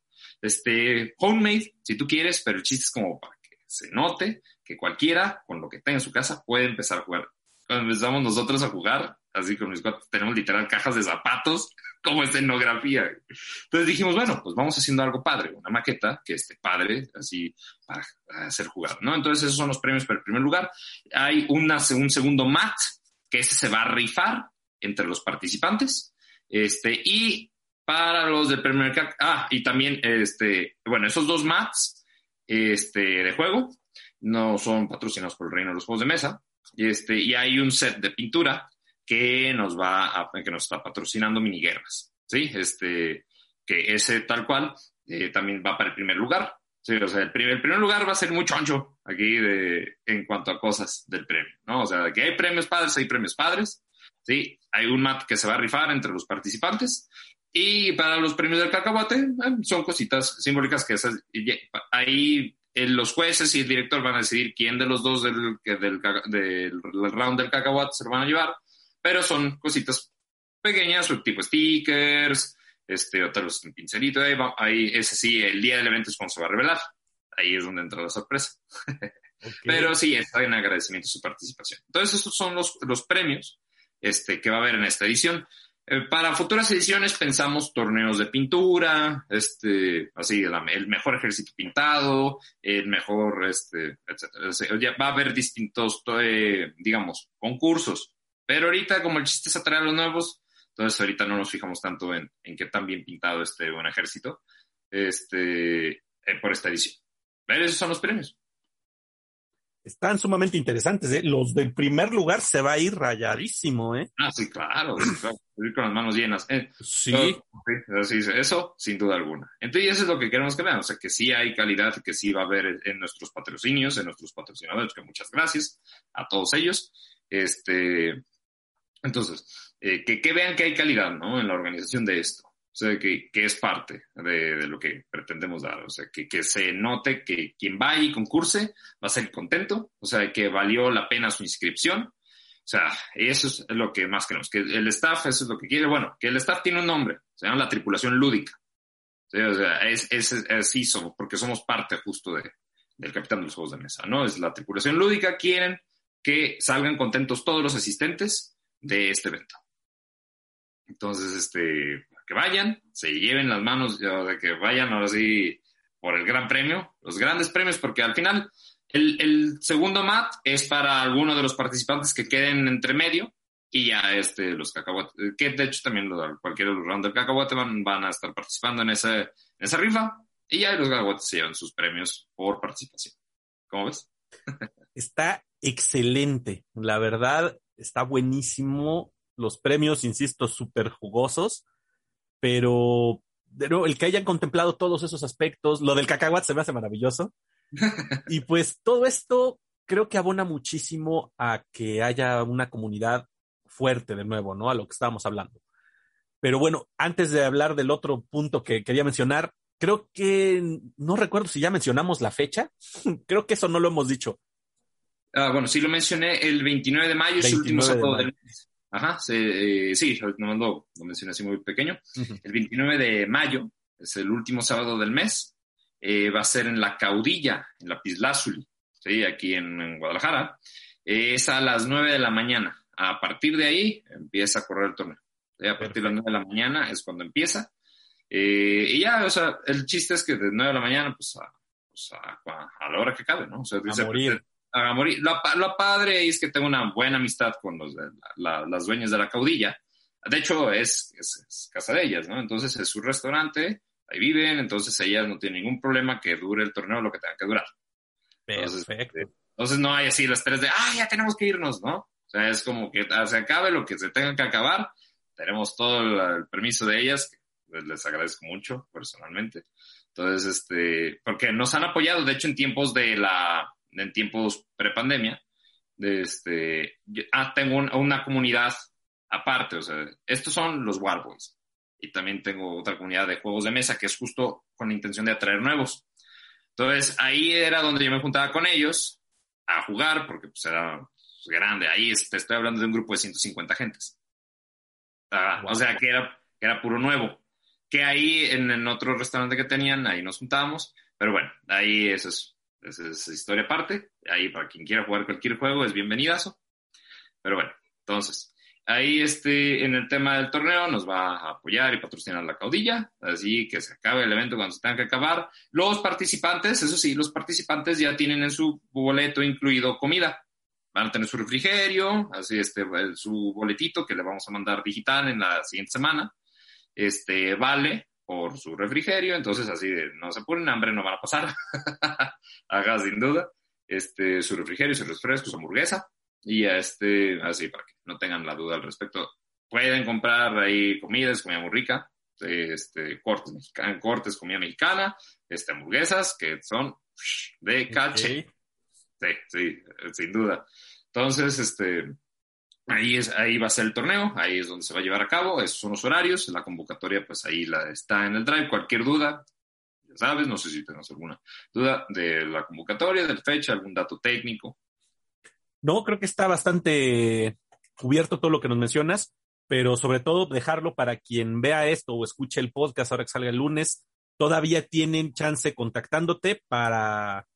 este, homemade, si tú quieres, pero el chiste es como para que se note que cualquiera, con lo que tenga en su casa, puede empezar a jugar. Empezamos nosotros a jugar, así con tenemos literal cajas de zapatos como escenografía. Entonces dijimos, bueno, pues vamos haciendo algo padre, una maqueta que esté padre, así para hacer jugar, ¿no? Entonces esos son los premios para el primer lugar. Hay una, un segundo mat, que ese se va a rifar entre los participantes. Este, y para los del primer Ah, y también, este, bueno, esos dos mats este, de juego no son patrocinados por el Reino de los Juegos de Mesa. Y, este, y hay un set de pintura que nos va a, que nos está patrocinando Miniguerras. ¿Sí? Este, que ese tal cual eh, también va para el primer lugar. Sí, o sea, el primer, el primer lugar va a ser muy choncho aquí de, en cuanto a cosas del premio, ¿no? O sea, que hay premios padres, hay premios padres, ¿sí? Hay un mat que se va a rifar entre los participantes y para los premios del cacahuate eh, son cositas simbólicas que esas, ahí los jueces y el director van a decidir quién de los dos del, del, del, round del cacahuate se lo van a llevar, pero son cositas pequeñas, tipo stickers, este, otros pincelitos, ahí, ahí, ese sí, el día del evento es cuando se va a revelar, ahí es donde entra la sorpresa. Pero sí, está en agradecimiento su participación. Entonces, esos son los, los premios este, que va a haber en esta edición. Eh, para futuras ediciones pensamos torneos de pintura, este, así, el mejor ejército pintado, el mejor, este, etcétera. va a haber distintos, eh, digamos, concursos. Pero ahorita, como el chiste es atraer a los nuevos, entonces ahorita no nos fijamos tanto en, en qué tan bien pintado este buen ejército, este, eh, por esta edición. Pero esos son los premios están sumamente interesantes. ¿eh? Los del primer lugar se va a ir rayadísimo. ¿eh? Ah, sí, claro, con las manos llenas. ¿eh? Sí. Eso, sin duda alguna. Entonces, eso es lo que queremos que vean. O sea, que sí hay calidad, que sí va a haber en nuestros patrocinios, en nuestros patrocinadores, que muchas gracias a todos ellos. Este, entonces, eh, que, que vean que hay calidad, ¿no? En la organización de esto. O sea, que, que es parte de, de, lo que pretendemos dar. O sea, que, que, se note que quien va y concurse va a ser contento, o sea, que valió la pena su inscripción. O sea, eso es lo que más queremos, que el staff, eso es lo que quiere. Bueno, que el staff tiene un nombre, se llama la tripulación lúdica. O sea, es, es, así somos, porque somos parte justo de, del capitán de los juegos de mesa, ¿no? Es la tripulación lúdica, quieren que salgan contentos todos los asistentes de este evento. Entonces, este, que vayan, se lleven las manos, de que vayan ahora sí por el gran premio, los grandes premios, porque al final el, segundo mat es para alguno de los participantes que queden entre medio y ya este, los cacahuates, que de hecho también los rounds del cacahuate van, van a estar participando en, ese, en esa rifa y ya los cacahuates se llevan sus premios por participación. ¿Cómo ves? Está excelente. La verdad, está buenísimo. Los premios, insisto, súper jugosos, pero el que hayan contemplado todos esos aspectos, lo del cacahuat se me hace maravilloso. y pues todo esto creo que abona muchísimo a que haya una comunidad fuerte de nuevo, ¿no? A lo que estábamos hablando. Pero bueno, antes de hablar del otro punto que quería mencionar, creo que no recuerdo si ya mencionamos la fecha. creo que eso no lo hemos dicho. Ah, bueno, sí lo mencioné, el 29 de mayo es el último sábado del mes. Ajá, eh, sí, no lo, lo mencioné así muy pequeño. El 29 de mayo es el último sábado del mes. Eh, va a ser en La Caudilla, en la Pislázuli, ¿sí? aquí en, Guadalajara. Eh, es a las 9 de la mañana. A partir de ahí empieza a correr el torneo. A partir de las 9 de la mañana es cuando empieza. y ya, o sea, el chiste es que de 9 de la mañana, pues a, pues a, la hora que cabe, ¿no? O sea, a morir morir. Lo, padre es que tengo una buena amistad con los, las dueñas de la caudilla. De hecho, es, es, casa de ellas, ¿no? Entonces es su restaurante, ahí viven, entonces ellas no tienen ningún problema que dure el torneo lo que tenga que durar. Perfecto. Entonces, entonces no hay así las tres de, ah, ya tenemos que irnos, ¿no? O sea, es como que se acabe lo que se tenga que acabar. Tenemos todo el, permiso de ellas, que les agradezco mucho personalmente. Entonces, este, porque nos han apoyado, de hecho, en tiempos de la, en tiempos prepandemia, de este, ah, tengo una comunidad aparte, o sea, estos son los Warboys. Y también tengo otra comunidad de juegos de mesa que es justo con la intención de atraer nuevos. Entonces, ahí era donde yo me juntaba con ellos a jugar, porque pues era pues, grande. Ahí te estoy hablando de un grupo de 150 gentes. Ah, o sea, que era, que era puro nuevo. Que ahí en, en, otro restaurante que tenían, ahí nos juntábamos. Pero bueno, ahí eso es esa es historia aparte. Ahí para quien quiera jugar cualquier juego es bienvenidazo. Pero bueno, entonces, ahí este, en el tema del torneo nos va a apoyar y patrocinar la caudilla, así que se acabe el evento cuando se tenga que acabar. Los participantes, eso sí, los participantes ya tienen en su boleto incluido comida. Van a tener su refrigerio, así este, su boletito que le vamos a mandar digital en la siguiente semana. Este vale por su refrigerio, entonces así de, no se ponen hambre, no van a pasar. Haga sin duda. Este, su refrigerio, su refresco, su hamburguesa. Y este, así para que no tengan la duda al respecto. Pueden comprar ahí comidas, comida muy rica, este, cortes mexicanos, cortes, comida mexicana, este, hamburguesas que son de cache. Sí, sí, sin duda. Entonces, este, Ahí, es, ahí va a ser el torneo, ahí es donde se va a llevar a cabo, esos son los horarios, la convocatoria pues ahí la, está en el drive, cualquier duda, ya sabes, no sé si tengas alguna duda de la convocatoria, de la fecha, algún dato técnico. No, creo que está bastante cubierto todo lo que nos mencionas, pero sobre todo dejarlo para quien vea esto o escuche el podcast ahora que salga el lunes, todavía tienen chance contactándote para,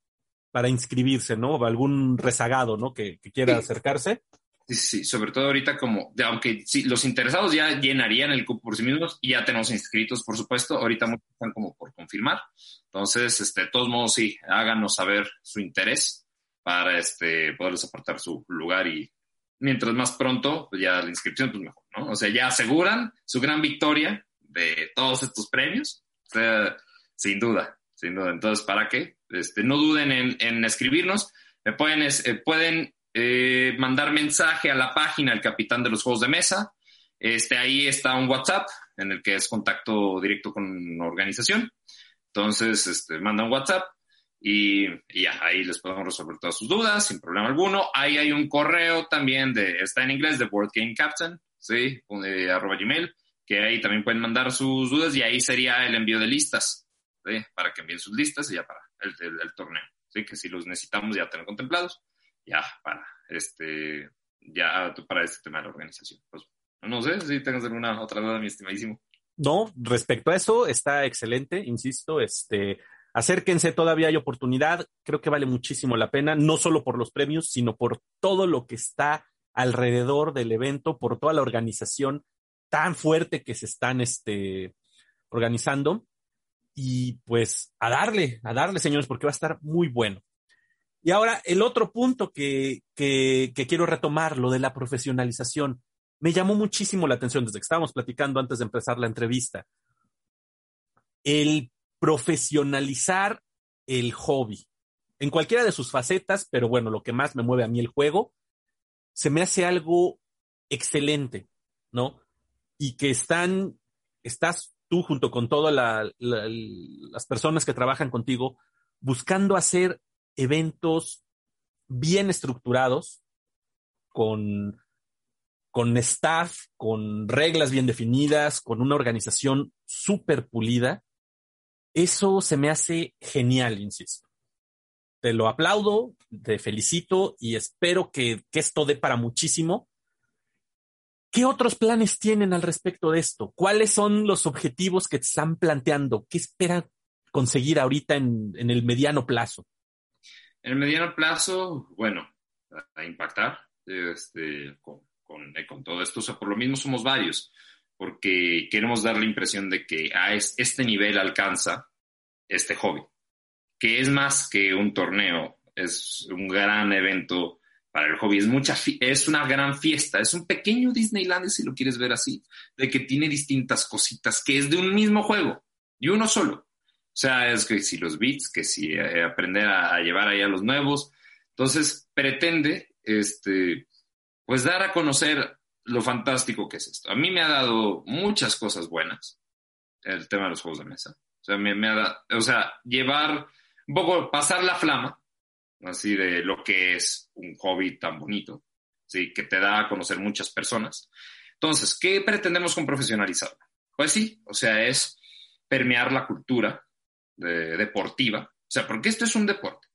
para inscribirse, ¿no? Algún rezagado, ¿no? Que, quiera acercarse. Sí, sobre todo ahorita como, aunque sí, los interesados ya llenarían el cupo por sí mismos y ya tenemos inscritos, por supuesto, ahorita muchos están como por confirmar. Entonces, este, de todos modos, sí, háganos saber su interés para este, poderles apartar su lugar y mientras más pronto, pues ya la inscripción, pues mejor, ¿no? O sea, ya aseguran su gran victoria de todos estos premios, o sea, sin duda, sin duda. Entonces, ¿para qué? Este, no duden en, en escribirnos, me pueden, eh, pueden eh, mandar mensaje a la página El Capitán de los Juegos de Mesa. Este, ahí está un WhatsApp en el que es contacto directo con la organización. Entonces, este, manda un WhatsApp y, ya, ahí les podemos resolver todas sus dudas sin problema alguno. Ahí hay un correo también de, está en inglés, de Board Game Captain, ¿sí? De, arroba Gmail, que ahí también pueden mandar sus dudas y ahí sería el envío de listas. Para que envíen sus listas y ya para el, el torneo, ¿sí? Que si los necesitamos ya tener contemplados ya para este, ya para este tema de la organización. Pues, no sé si tengas alguna otra duda, mi estimadísimo. No, respecto a eso, está excelente, insisto, este, acérquense, todavía hay oportunidad, creo que vale muchísimo la pena, no solo por los premios, sino por todo lo que está alrededor del evento, por toda la organización tan fuerte que se están este, organizando. Y pues a darle, a darle, señores, porque va a estar muy bueno. Y ahora el otro punto que, que, quiero retomar, lo de la profesionalización. Me llamó muchísimo la atención desde que estábamos platicando antes de empezar la entrevista. El profesionalizar el hobby. en cualquiera de sus facetas, pero bueno, lo que más me mueve a mí el juego, se me hace algo excelente, ¿no? Y que están, estás tú junto con todas las personas que trabajan contigo buscando hacer eventos bien estructurados, con, con staff, con reglas bien definidas, con una organización súper pulida. Eso se me hace genial, insisto. Te lo aplaudo, te felicito y espero que, que esto dé para muchísimo. ¿Qué otros planes tienen al respecto de esto? ¿Cuáles son los objetivos que te están planteando? ¿Qué esperan conseguir ahorita en, en el mediano plazo? En el mediano plazo, bueno, a impactar este, eh, con, todo esto. O sea, por lo mismo somos varios, porque queremos dar la impresión de que a este nivel alcanza este hobby, que es más que un torneo, es un gran evento para el hobby, es, mucha es una gran fiesta, es un pequeño Disneyland, si lo quieres ver así, de que tiene distintas cositas, que es de un mismo juego, y uno solo. Sea, es que si los bits, que si eh, aprender a, a, llevar ahí a los nuevos. Entonces, pretende, este, pues dar a conocer lo fantástico que es esto. A mí me ha dado muchas cosas buenas el tema de los juegos de mesa. O sea, me, me ha dado, o sea, llevar un poco, pasar la flama, así de lo que es un hobby tan bonito, ¿sí? que te da a conocer muchas personas. Entonces, ¿qué pretendemos con profesionalizarlo? Pues sí, o sea, es permear la cultura de, deportiva, o sea, porque esto es un deporte.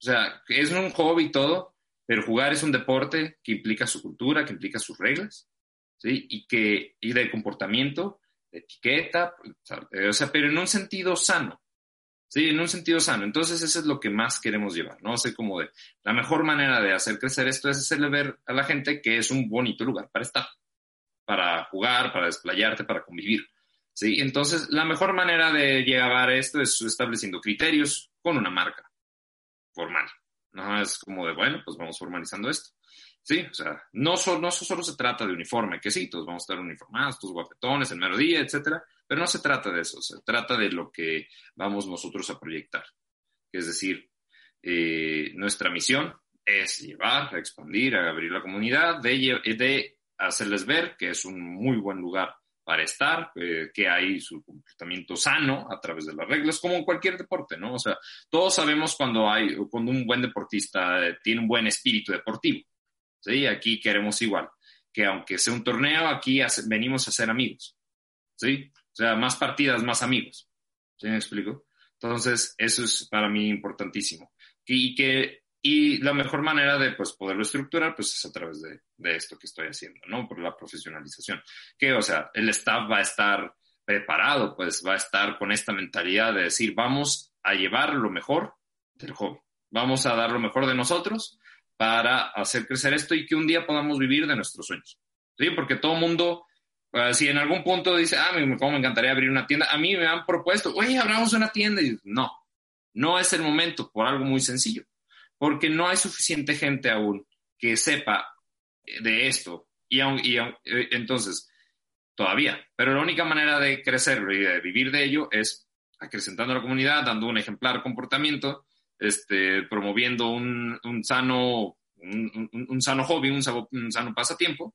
O sea, es un hobby todo, pero jugar es un deporte que implica su cultura, que implica sus reglas, ¿sí? Y que, y de comportamiento, de etiqueta, o sea, pero en un sentido sano, ¿sí? En un sentido sano. Entonces, eso es lo que más queremos llevar, ¿no? O sea, como de, la mejor manera de hacer crecer esto es hacerle ver a la gente que es un bonito lugar para estar, para jugar, para desplayarte, para convivir. ¿Sí? Entonces, la mejor manera de llegar a esto es estableciendo criterios con una marca formal. No es como de, bueno, pues vamos formalizando esto. Sí, o sea, no, so, no solo se trata de uniforme, que sí, todos vamos a estar uniformados, todos guapetones, el mero día, etcétera, pero no se trata de eso, se trata de lo que vamos nosotros a proyectar. Es decir, eh, nuestra misión es llevar, a expandir, a abrir la comunidad, de, de hacerles ver que es un muy buen lugar para estar, eh, que hay su comportamiento sano a través de las reglas, como en cualquier deporte, ¿no? O sea, todos sabemos cuando hay, cuando un buen deportista eh, tiene un buen espíritu deportivo, ¿sí? Aquí queremos igual, que aunque sea un torneo, aquí hace, venimos a ser amigos, ¿sí? O sea, más partidas, más amigos, ¿sí me explico? Entonces, eso es para mí importantísimo. Y que y la mejor manera de pues, poderlo estructurar pues, es a través de, de, esto que estoy haciendo, ¿no? Por la profesionalización. Que, o sea, el staff va a estar preparado, pues va a estar con esta mentalidad de decir, vamos a llevar lo mejor del hobby. Vamos a dar lo mejor de nosotros para hacer crecer esto y que un día podamos vivir de nuestros sueños. ¿Sí? Porque todo mundo, uh, si en algún punto dice, ah, cómo me encantaría abrir una tienda, a mí me han propuesto, oye, abramos una tienda. Y no, no es el momento por algo muy sencillo porque no hay suficiente gente aún que sepa de esto. Y, y eh, entonces, todavía. Pero la única manera de crecer y de vivir de ello es acrecentando la comunidad, dando un ejemplar comportamiento, este, promoviendo un, un sano, un, un, sano hobby, un sano, pasatiempo.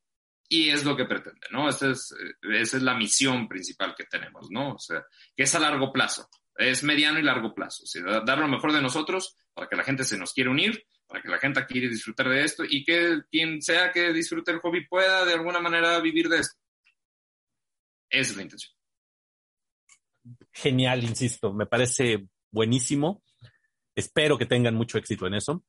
Y es lo que pretende, ¿no? Esa es, esa es la misión principal que tenemos, ¿no? O sea, que es a largo plazo es mediano y largo plazo. O dar lo mejor de nosotros para que la gente se nos quiera unir, para que la gente quiera disfrutar de esto y que quien sea que disfrute el hobby pueda de alguna manera vivir de esto. Esa es la intención. Genial, insisto, me parece buenísimo. Espero que tengan mucho éxito en eso.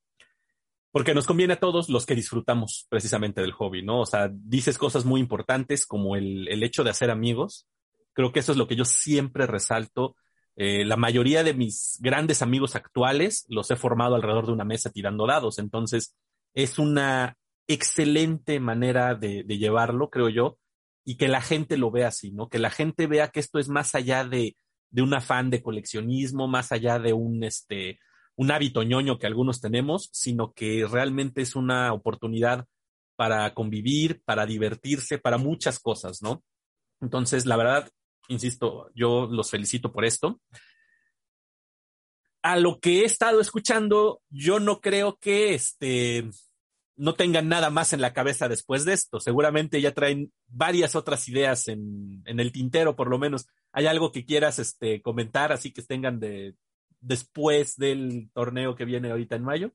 Porque nos conviene a todos los que disfrutamos precisamente del hobby, ¿no? O sea, dices cosas muy importantes como el, el hecho de hacer amigos. Creo que eso es lo que yo siempre resalto eh, la mayoría de mis grandes amigos actuales los he formado alrededor de una mesa tirando dados. Entonces, es una excelente manera de, de, llevarlo, creo yo, y que la gente lo vea así, ¿no? Que la gente vea que esto es más allá de, de un afán de coleccionismo, más allá de un, este, un hábito ñoño que algunos tenemos, sino que realmente es una oportunidad para convivir, para divertirse, para muchas cosas, ¿no? Entonces, la verdad, insisto, yo los felicito por esto. a lo que he estado escuchando, yo no creo que este no tengan nada más en la cabeza después de esto. Seguramente ya traen varias otras ideas en, en el tintero, por lo menos. ¿Hay algo que quieras este, comentar, así que tengan de después del torneo que viene ahorita en mayo?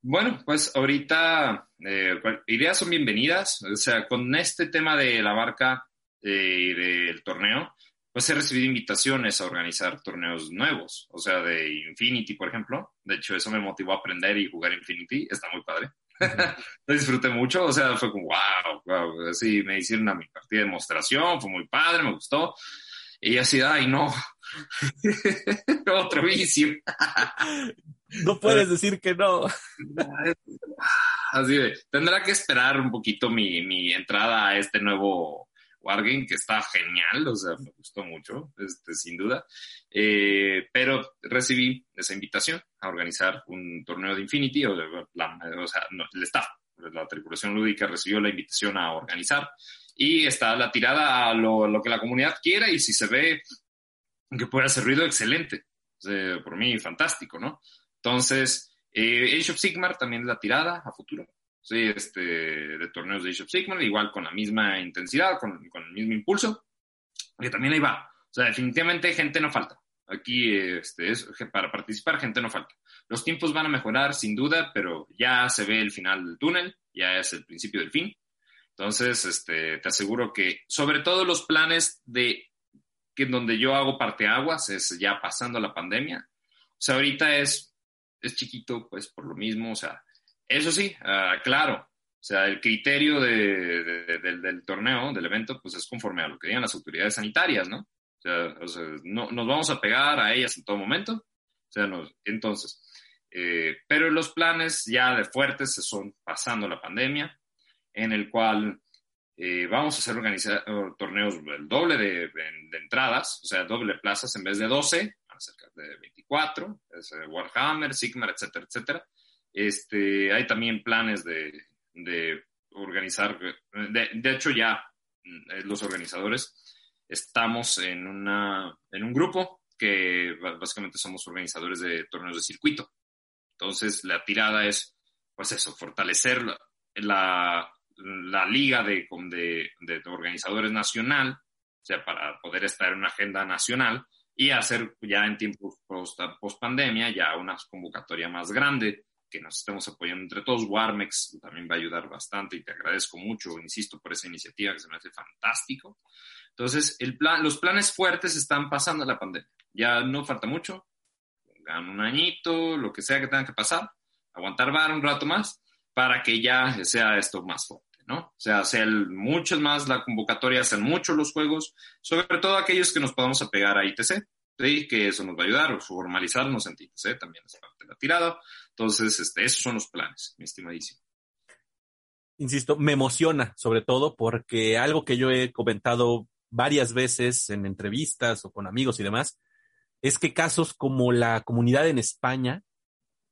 Bueno, pues ahorita eh, ideas son bienvenidas. O sea, con este tema de la barca eh, y del torneo, pues he recibido invitaciones a organizar torneos nuevos, o sea, de Infinity, por ejemplo. De hecho, eso me motivó a aprender y jugar Infinity. Está muy padre. Lo disfruté mucho, o sea, fue como, wow, wow. Así me hicieron una mi partida de demostración, fue muy padre, me gustó. Y así, ay, no. Otro vicio. no puedes decir que no. Así de, tendrá que esperar un poquito mi, mi entrada a este nuevo Wargame, que está genial, o sea, me gustó mucho, este, sin duda. Eh, pero recibí esa invitación a organizar un torneo de Infinity, o, o sea, el staff, la tripulación lúdica recibió la invitación a organizar y está la tirada a lo, que la comunidad quiera y si se ve que puede hacer ruido, excelente. por mí, fantástico, ¿no? Entonces, eh, of Sigmar también la tirada a futuro. Sí, este, de torneos de Age of Sigmar, igual con la misma intensidad, con, con el mismo impulso, que también ahí va. O sea, definitivamente gente no falta. Aquí, este, es, para participar, gente no falta. Los tiempos van a mejorar, sin duda, pero ya se ve el final del túnel, ya es el principio del fin. Entonces, este, te aseguro que, sobre todo los planes de que donde yo hago parteaguas, es ya pasando la pandemia. O sea, ahorita es, es chiquito, pues por lo mismo, o sea, eso sí, uh, claro, o sea, el criterio de, de, de, del torneo, del evento, pues es conforme a lo que digan las autoridades sanitarias, ¿no? O sea, o sea no, nos vamos a pegar a ellas en todo momento. O sea, nos, entonces, eh, pero los planes ya de fuertes son pasando la pandemia, en el cual eh, vamos a hacer organizar torneos el doble de, de, entradas, o sea, doble plazas en vez de 12, cerca de 24, es Warhammer, Sigmar, etcétera, etcétera. Este, hay también planes de, de organizar, de, de, hecho ya mm, los organizadores estamos en, una, en un grupo que básicamente somos organizadores de torneos de circuito. Entonces la tirada es, pues eso, fortalecer la, la la liga de, de, de, organizadores nacional, o sea, para poder estar en una agenda nacional y hacer ya en tiempos post, post pandemia ya una convocatoria más grande que nos estemos apoyando entre todos. Warmex también va a ayudar bastante y te agradezco mucho, insisto, por esa iniciativa que se me hace fantástico. Entonces, el plan, los planes fuertes están pasando la pandemia. Ya no falta mucho, dan un añito, lo que sea que tenga que pasar, aguantar bar un rato más para que ya sea esto más fuerte. ¿no? O sea, sean muchos más la convocatoria, sean muchos los juegos, sobre todo aquellos que nos podamos apegar a ITC, ¿sí? que eso nos va a ayudar, formalizarnos en ITC también es parte de la tirada. Entonces, este, esos son los planes, mi estimadísimo. Insisto, me emociona sobre todo porque algo que yo he comentado varias veces en entrevistas o con amigos y demás, es que casos como la comunidad en España,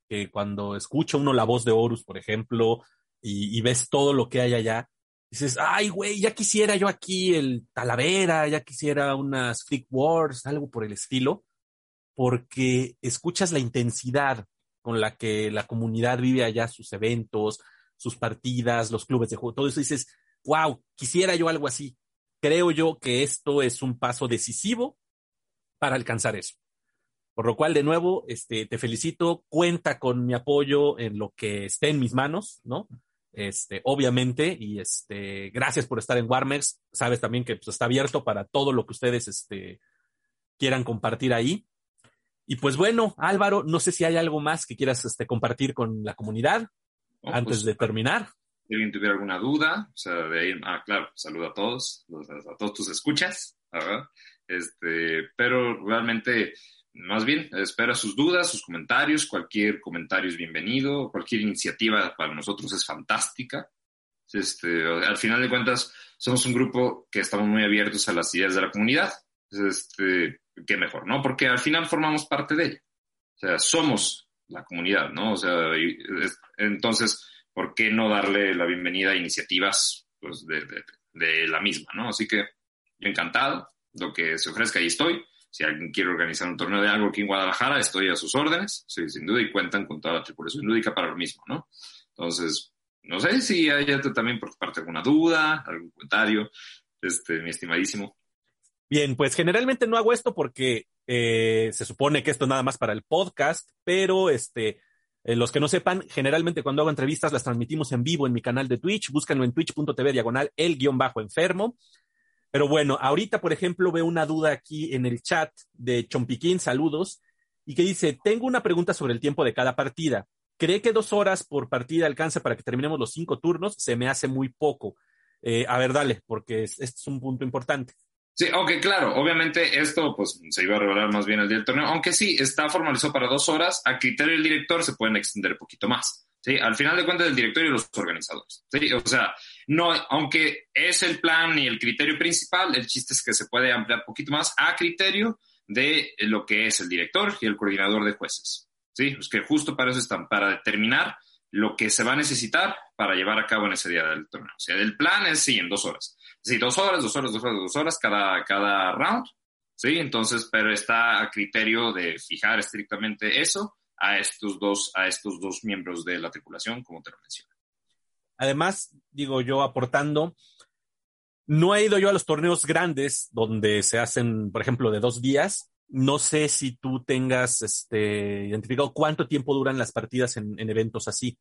que cuando escucha uno la voz de Horus, por ejemplo, y, y, ves todo lo que hay allá, dices, ay, güey, ya quisiera yo aquí el Talavera, ya quisiera unas Freak Wars, algo por el estilo, porque escuchas la intensidad con la que la comunidad vive allá sus eventos, sus partidas, los clubes de juego, todo eso dices, wow, quisiera yo algo así. Creo yo que esto es un paso decisivo para alcanzar eso. Por lo cual, de nuevo, este, te felicito, cuenta con mi apoyo en lo que esté en mis manos, ¿no? Este, obviamente, y este, gracias por estar en Warmex. Sabes también que pues, está abierto para todo lo que ustedes este, quieran compartir ahí. Y pues bueno, Álvaro, no sé si hay algo más que quieras este, compartir con la comunidad antes pues, de terminar. Si alguien tuviera alguna duda, o sea, de ahí, ah, claro, saludo a todos, a todos tus escuchas, ¿verdad? Este, pero realmente más bien, espera sus dudas, sus comentarios, cualquier comentario es bienvenido, cualquier iniciativa para nosotros es fantástica. Este, al final de cuentas, somos un grupo que estamos muy abiertos a las ideas de la comunidad. Este, qué mejor, ¿no? Porque al final formamos parte de ella. O sea, somos la comunidad, ¿no? O sea, entonces, ¿por qué no darle la bienvenida a iniciativas pues, de, de, de la misma, ¿no? Así que yo encantado, lo que se ofrezca, ahí estoy Si alguien quiere organizar un torneo de algo aquí en Guadalajara, estoy a sus órdenes, sí, sin duda, y cuentan con toda la tripulación lúdica para lo mismo, ¿no? Entonces, no sé si hay también por parte alguna duda, algún comentario, este, mi estimadísimo. Bien, pues generalmente no hago esto porque eh, se supone que esto es nada más para el podcast, pero este, eh, los que no sepan, generalmente cuando hago entrevistas las transmitimos en vivo en mi canal de Twitch. Búscanlo en twitch.tv diagonal el guion bajo enfermo. Pero bueno, ahorita, por ejemplo, veo una duda aquí en el chat de Chompiquín, saludos, y que dice, tengo una pregunta sobre el tiempo de cada partida. ¿Cree que dos horas por partida alcanza para que terminemos los cinco turnos? Se me hace muy poco. Eh, a ver, dale, porque este es un punto importante. Sí, ok, claro. Obviamente esto pues se iba a revelar más bien el día del torneo, aunque sí, está formalizado para dos horas. A criterio del director se pueden extender un poquito más. ¿sí? Al final de cuentas, el director y los organizadores. ¿sí? O sea, no, aunque es el plan y el criterio principal, el chiste es que se puede ampliar un poquito más a criterio de lo que es el director y el coordinador de jueces. ¿sí? Pues que justo para eso están, para determinar lo que se va a necesitar para llevar a cabo en ese día del torneo. O sea, el plan es, sí, en dos horas. Sí, dos horas, dos horas, dos horas, dos horas cada, cada round. Sí, entonces, pero está a criterio de fijar estrictamente eso a estos dos, a estos dos miembros de la tripulación, como te lo mencioné. Además, digo yo aportando, no he ido yo a los torneos grandes donde se hacen, por ejemplo, de dos días. No sé si tú tengas este, identificado cuánto tiempo duran las partidas en eventos así.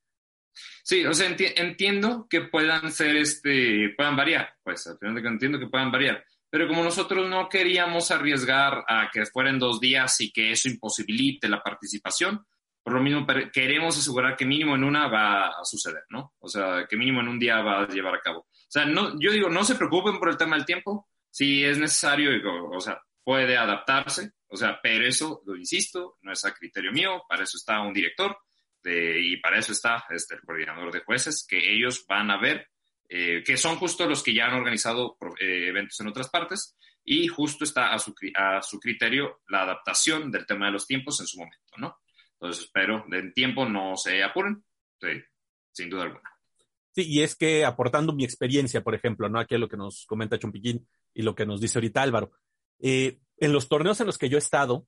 Sí, o sea, entiendo que puedan ser, este, puedan variar, pues al final de que entiendo que puedan variar, pero como nosotros no queríamos arriesgar a que fueran dos días y que eso imposibilite la participación, por lo mismo queremos asegurar que mínimo en una va a suceder, ¿no? O sea, que mínimo en un día va a llevar a cabo. O sea, no, yo digo, no se preocupen por el tema del tiempo, si es necesario, o sea, puede adaptarse, o sea, pero eso, lo insisto, no es a criterio mío, para eso está un director, y para eso está este, el coordinador de jueces, que ellos van a ver, eh, que son justo los que ya han organizado eh, eventos en otras partes, y justo está a su, a su criterio la adaptación del tema de los tiempos en su momento, ¿no? Entonces espero de tiempo no se apuren, sin duda alguna. Sí, y es que aportando mi experiencia, por ejemplo, ¿no? Aquí es lo que nos comenta Chumpiquín y lo que nos dice ahorita Álvaro. Eh, en los torneos en los que yo he estado,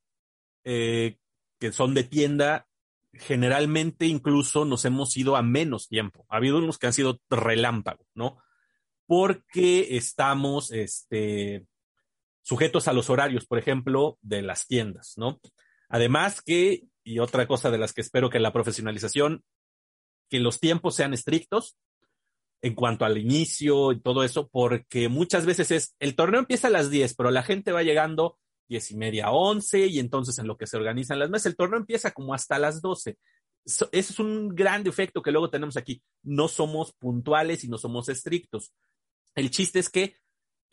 que son de tienda, generalmente incluso nos hemos ido a menos tiempo. Ha habido unos que han sido relámpago, ¿no? Porque estamos este, sujetos a los horarios, por ejemplo, de las tiendas, ¿no? Además que, y otra cosa de las que espero que la profesionalización, que los tiempos sean estrictos en cuanto al inicio y todo eso, porque muchas veces es, el torneo empieza a las 10, pero la gente va llegando diez y media, once, y entonces en lo que se organizan las mesas, el torneo empieza como hasta las doce. Eso es un gran defecto que luego tenemos aquí. No somos puntuales y no somos estrictos. El chiste es que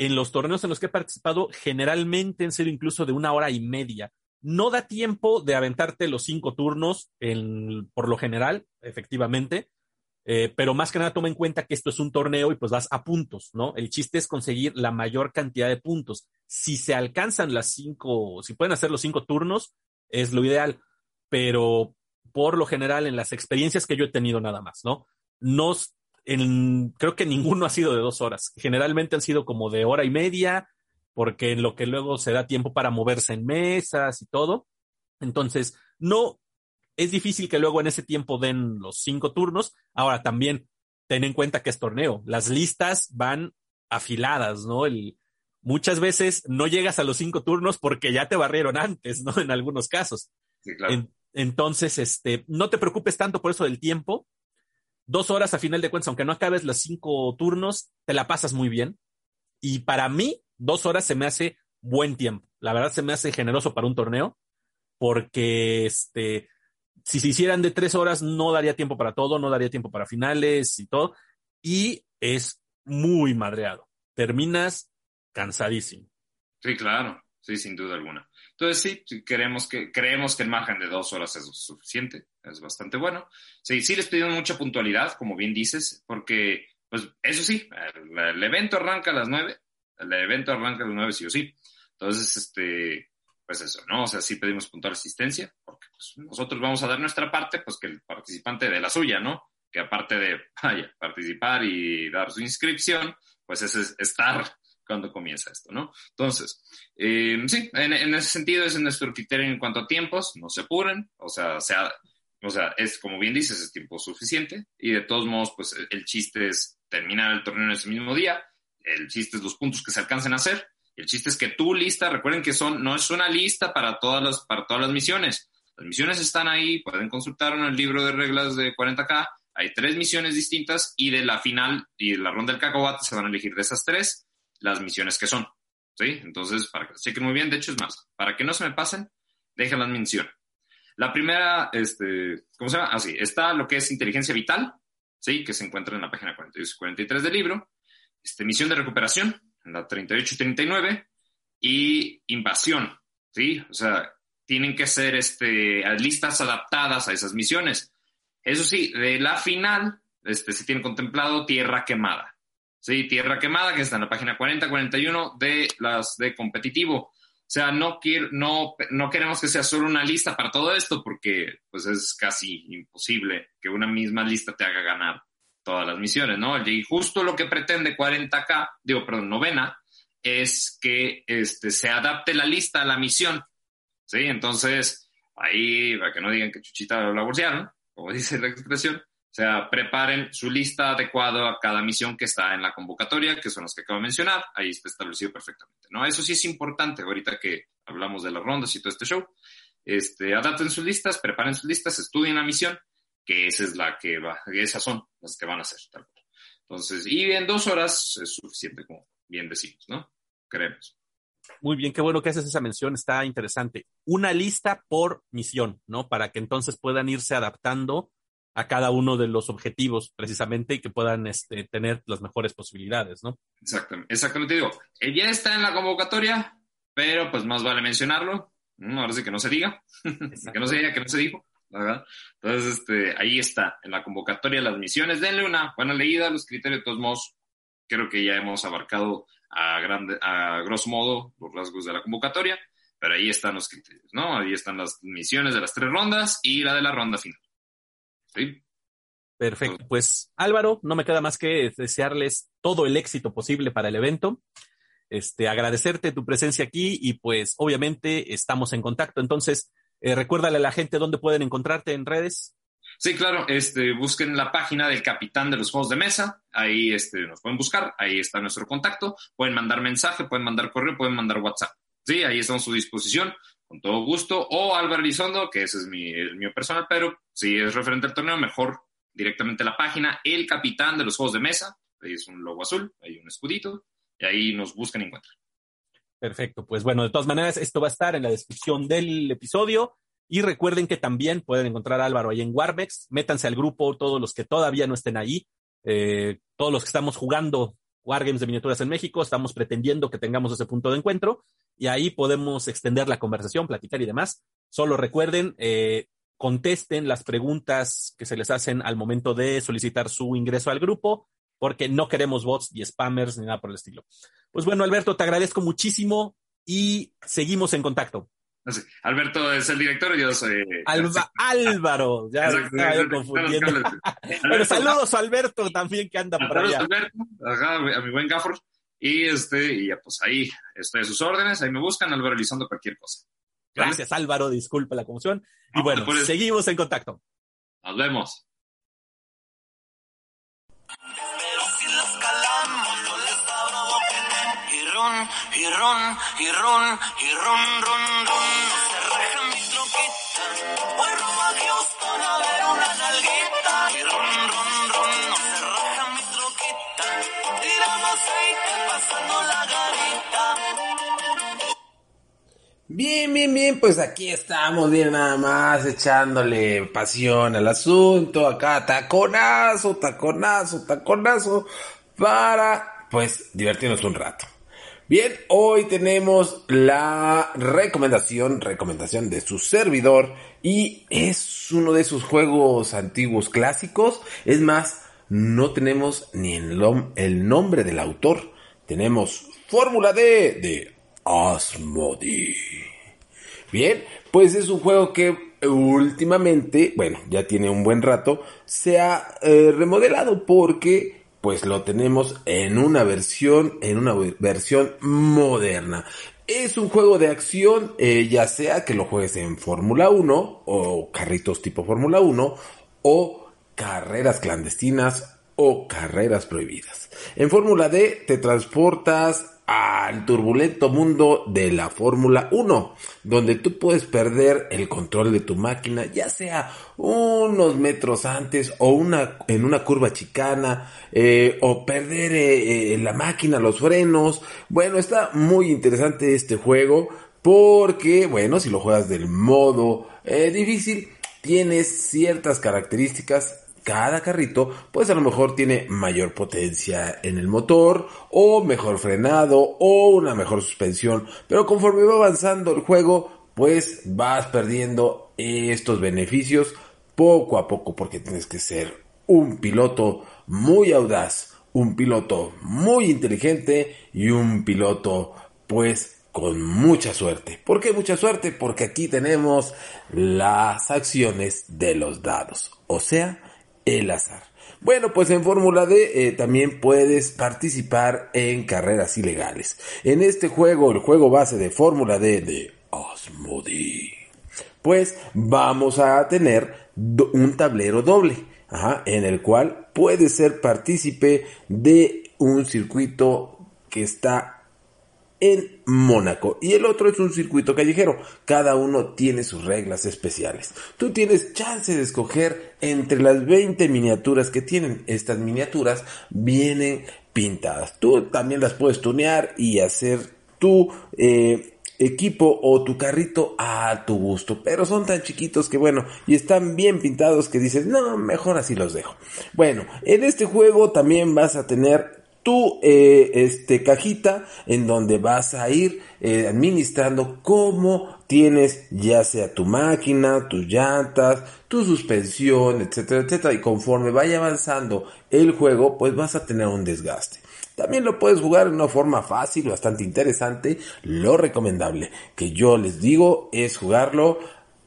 en los torneos en los que he participado, generalmente han sido incluso de una hora y media. No da tiempo de aventarte los cinco turnos por lo general, efectivamente, eh, pero más que nada toma en cuenta que esto es un torneo y pues vas a puntos, ¿no? El chiste es conseguir la mayor cantidad de puntos. Si se alcanzan las cinco, si pueden hacer los cinco turnos, es lo ideal, pero por lo general en las experiencias que yo he tenido nada más, ¿no? No, creo que ninguno ha sido de dos horas. Generalmente han sido como de hora y media, porque en lo que luego se da tiempo para moverse en mesas y todo. Entonces, no, es difícil que luego en ese tiempo den los cinco turnos. Ahora también ten en cuenta que es torneo. Las listas van afiladas, ¿no? El, muchas veces no llegas a los cinco turnos porque ya te barrieron antes, ¿no? En algunos casos. Sí, claro. entonces, este, no te preocupes tanto por eso del tiempo. Dos horas a final de cuentas, aunque no acabes los cinco turnos, te la pasas muy bien. Y para mí, dos horas se me hace buen tiempo. La verdad se me hace generoso para un torneo porque este, si se hicieran de tres horas, no daría tiempo para todo, no daría tiempo para finales y todo. Y es muy madreado. Terminas cansadísimo. Sí, claro, sí, sin duda alguna. Entonces, sí, queremos que, creemos que el margen de dos horas es suficiente, es bastante bueno. Sí, sí les pedimos mucha puntualidad, como bien dices, porque, pues, eso sí, el, evento arranca a las nueve, el evento arranca a las nueve sí o sí. Entonces, este, pues eso, ¿no? O sea, sí pedimos puntual asistencia, porque pues, nosotros vamos a dar nuestra parte, pues que el participante de la suya, ¿no? Que aparte de, vaya, participar y dar su inscripción, pues es estar cuando comienza esto, ¿no? Entonces, eh, sí, en, ese sentido es nuestro criterio en cuanto a tiempos, no se apuren, o sea, sea, o sea, es como bien dices, es tiempo suficiente y de todos modos, pues el chiste es terminar el torneo en ese mismo día, el chiste es los puntos que se alcancen a hacer, el chiste es que tu lista, recuerden que son, no es una lista para todas las, para todas las misiones, las misiones están ahí, pueden consultar en el libro de reglas de 40K, hay tres misiones distintas y de la final y de la ronda del cacahuate se van a elegir de esas tres las misiones que son. ¿Sí? Entonces, para que chequen muy bien, de hecho es más, para que no se me pasen, déjenlas mención. La primera, este, ¿cómo se llama? Así, ah, está lo que es inteligencia vital, ¿sí? Que se encuentra en la página 43 del libro. Este, misión de recuperación, en la 38 y 39. Y invasión, ¿sí? O sea, tienen que ser este, listas adaptadas a esas misiones. Eso sí, de la final, este, se tiene contemplado tierra quemada. Sí, tierra quemada, que está en la página 40-41 de las de competitivo. O sea, no, quiero, no, no queremos que sea solo una lista para todo esto, porque pues es casi imposible que una misma lista te haga ganar todas las misiones, ¿no? Y justo lo que pretende 40K, digo, perdón, novena, es que este, se adapte la lista a la misión. ¿Sí? Entonces, ahí, para que no digan que Chuchita lo bolsearon, como dice la expresión. O sea, preparen su lista adecuada a cada misión que está en la convocatoria, que son las que acabo de mencionar. Ahí está establecido perfectamente, ¿no? Eso sí es importante ahorita que hablamos de las rondas y todo este show. Este, adapten sus listas, preparen sus listas, estudien la misión, que esa es la que va, esas son las que van a hacer, Entonces, y en dos horas es suficiente, como bien decimos, ¿no? Creemos. Muy bien, qué bueno que haces esa mención, está interesante. Una lista por misión, ¿no? Para que entonces puedan irse adaptando a cada uno de los objetivos precisamente y que puedan este, tener las mejores posibilidades, ¿no? Exactamente, exactamente digo, ya está en la convocatoria, pero pues más vale mencionarlo, ahora sí que no se diga, que no se diga que no se dijo, ¿verdad? Entonces, este, ahí está, en la convocatoria las misiones, denle una buena leída, los criterios de todos modos, creo que ya hemos abarcado a, grande, a grosso modo los rasgos de la convocatoria, pero ahí están los criterios, ¿no? Ahí están las misiones de las tres rondas y la de la ronda final. ¿Sí? Perfecto. Pues Álvaro, no me queda más que desearles todo el éxito posible para el evento. Este, agradecerte tu presencia aquí y pues obviamente estamos en contacto. Entonces, eh, recuérdale a la gente dónde pueden encontrarte en redes. Sí, claro, este, busquen la página del capitán de los juegos de mesa, ahí este, nos pueden buscar, ahí está nuestro contacto, pueden mandar mensaje, pueden mandar correo, pueden mandar WhatsApp. Sí, ahí estamos a su disposición, con todo gusto, o Álvaro Elizondo, que ese es mi, mío personal, pero si es referente al torneo, mejor directamente a la página, el capitán de los juegos de mesa, ahí es un logo azul, hay un escudito, y ahí nos buscan y encuentran. Perfecto, pues bueno, de todas maneras, esto va a estar en la descripción del episodio. Y recuerden que también pueden encontrar a Álvaro ahí en Warmex. Métanse al grupo, todos los que todavía no estén ahí. Eh, todos los que estamos jugando Wargames de miniaturas en México, estamos pretendiendo que tengamos ese punto de encuentro y ahí podemos extender la conversación, platicar y demás. Solo recuerden, eh, contesten las preguntas que se les hacen al momento de solicitar su ingreso al grupo, porque no queremos bots y spammers ni nada por el estilo. Pues bueno, Alberto, te agradezco muchísimo y seguimos en contacto. Alberto es el director yo soy. Álvaro, ya estaba confundiendo. Pero saludos a Alberto también que anda por allá. Alberto, a mi buen Gafford. Y este, y ya pues ahí estoy a sus órdenes, ahí me buscan, Álvaro Elizondo, cualquier cosa. Gracias, Álvaro, disculpa la conmoción. Y bueno, seguimos en contacto. Nos vemos. Y ron, y ron, y ron, ron, ron. Se raja mi troquita. Voy rumbo a Houston a ver una nalguita. Y ron, ron, ron. No se raja mi troquita. Tirando aceite, pasando la garita. Bien, bien, bien, pues aquí estamos bien nada más echándole pasión al asunto, acá taconazo, taconazo, taconazo, para pues divertirnos un rato. Bien, hoy tenemos la recomendación, recomendación de su servidor y es uno de esos juegos antiguos clásicos. Es más, no tenemos ni el, el nombre del autor. Tenemos Fórmula D de Asmodi. Bien, pues es un juego que últimamente, bueno, ya tiene un buen rato, se ha eh, remodelado porque pues lo tenemos en una versión, en una versión moderna. Es un juego de acción, eh, ya sea que lo juegues en Fórmula 1 o carritos tipo Fórmula 1 o carreras clandestinas o carreras prohibidas. En Fórmula D te transportas al turbulento mundo de la Fórmula 1, donde tú puedes perder el control de tu máquina, ya sea unos metros antes o una en una curva chicana, eh, o perder eh, eh, la máquina, los frenos. Bueno, está muy interesante este juego porque, bueno, si lo juegas del modo difícil, tienes ciertas características cada carrito, pues a lo mejor tiene mayor potencia en el motor, o mejor frenado, o una mejor suspensión. Pero conforme va avanzando el juego, pues vas perdiendo estos beneficios poco a poco, porque tienes que ser un piloto muy audaz, un piloto muy inteligente y un piloto, pues, con mucha suerte. ¿Por qué mucha suerte? Porque aquí tenemos las acciones de los dados. O sea, el azar. Bueno, pues en Fórmula D eh, también puedes participar en carreras ilegales. En este juego, el juego base de Fórmula D de Osmodi, pues vamos a tener un tablero doble, en el cual puedes ser partícipe de un circuito que está en Mónaco y el otro es un circuito callejero. Cada uno tiene sus reglas especiales. Tú tienes chance de escoger entre las 20 miniaturas que tienen. Estas miniaturas vienen pintadas. Tú también las puedes tunear y hacer tu eh, equipo o tu carrito a tu gusto. Pero son tan chiquitos que bueno, y están bien pintados que dices, no, mejor así los dejo. Bueno, en este juego también vas a tener tu eh, este, cajita en donde vas a ir eh, administrando cómo tienes ya sea tu máquina, tus llantas, tu suspensión, etcétera, etcétera. Y conforme vaya avanzando el juego, pues vas a tener un desgaste. También lo puedes jugar de una forma fácil, bastante interesante. Lo recomendable que yo les digo es jugarlo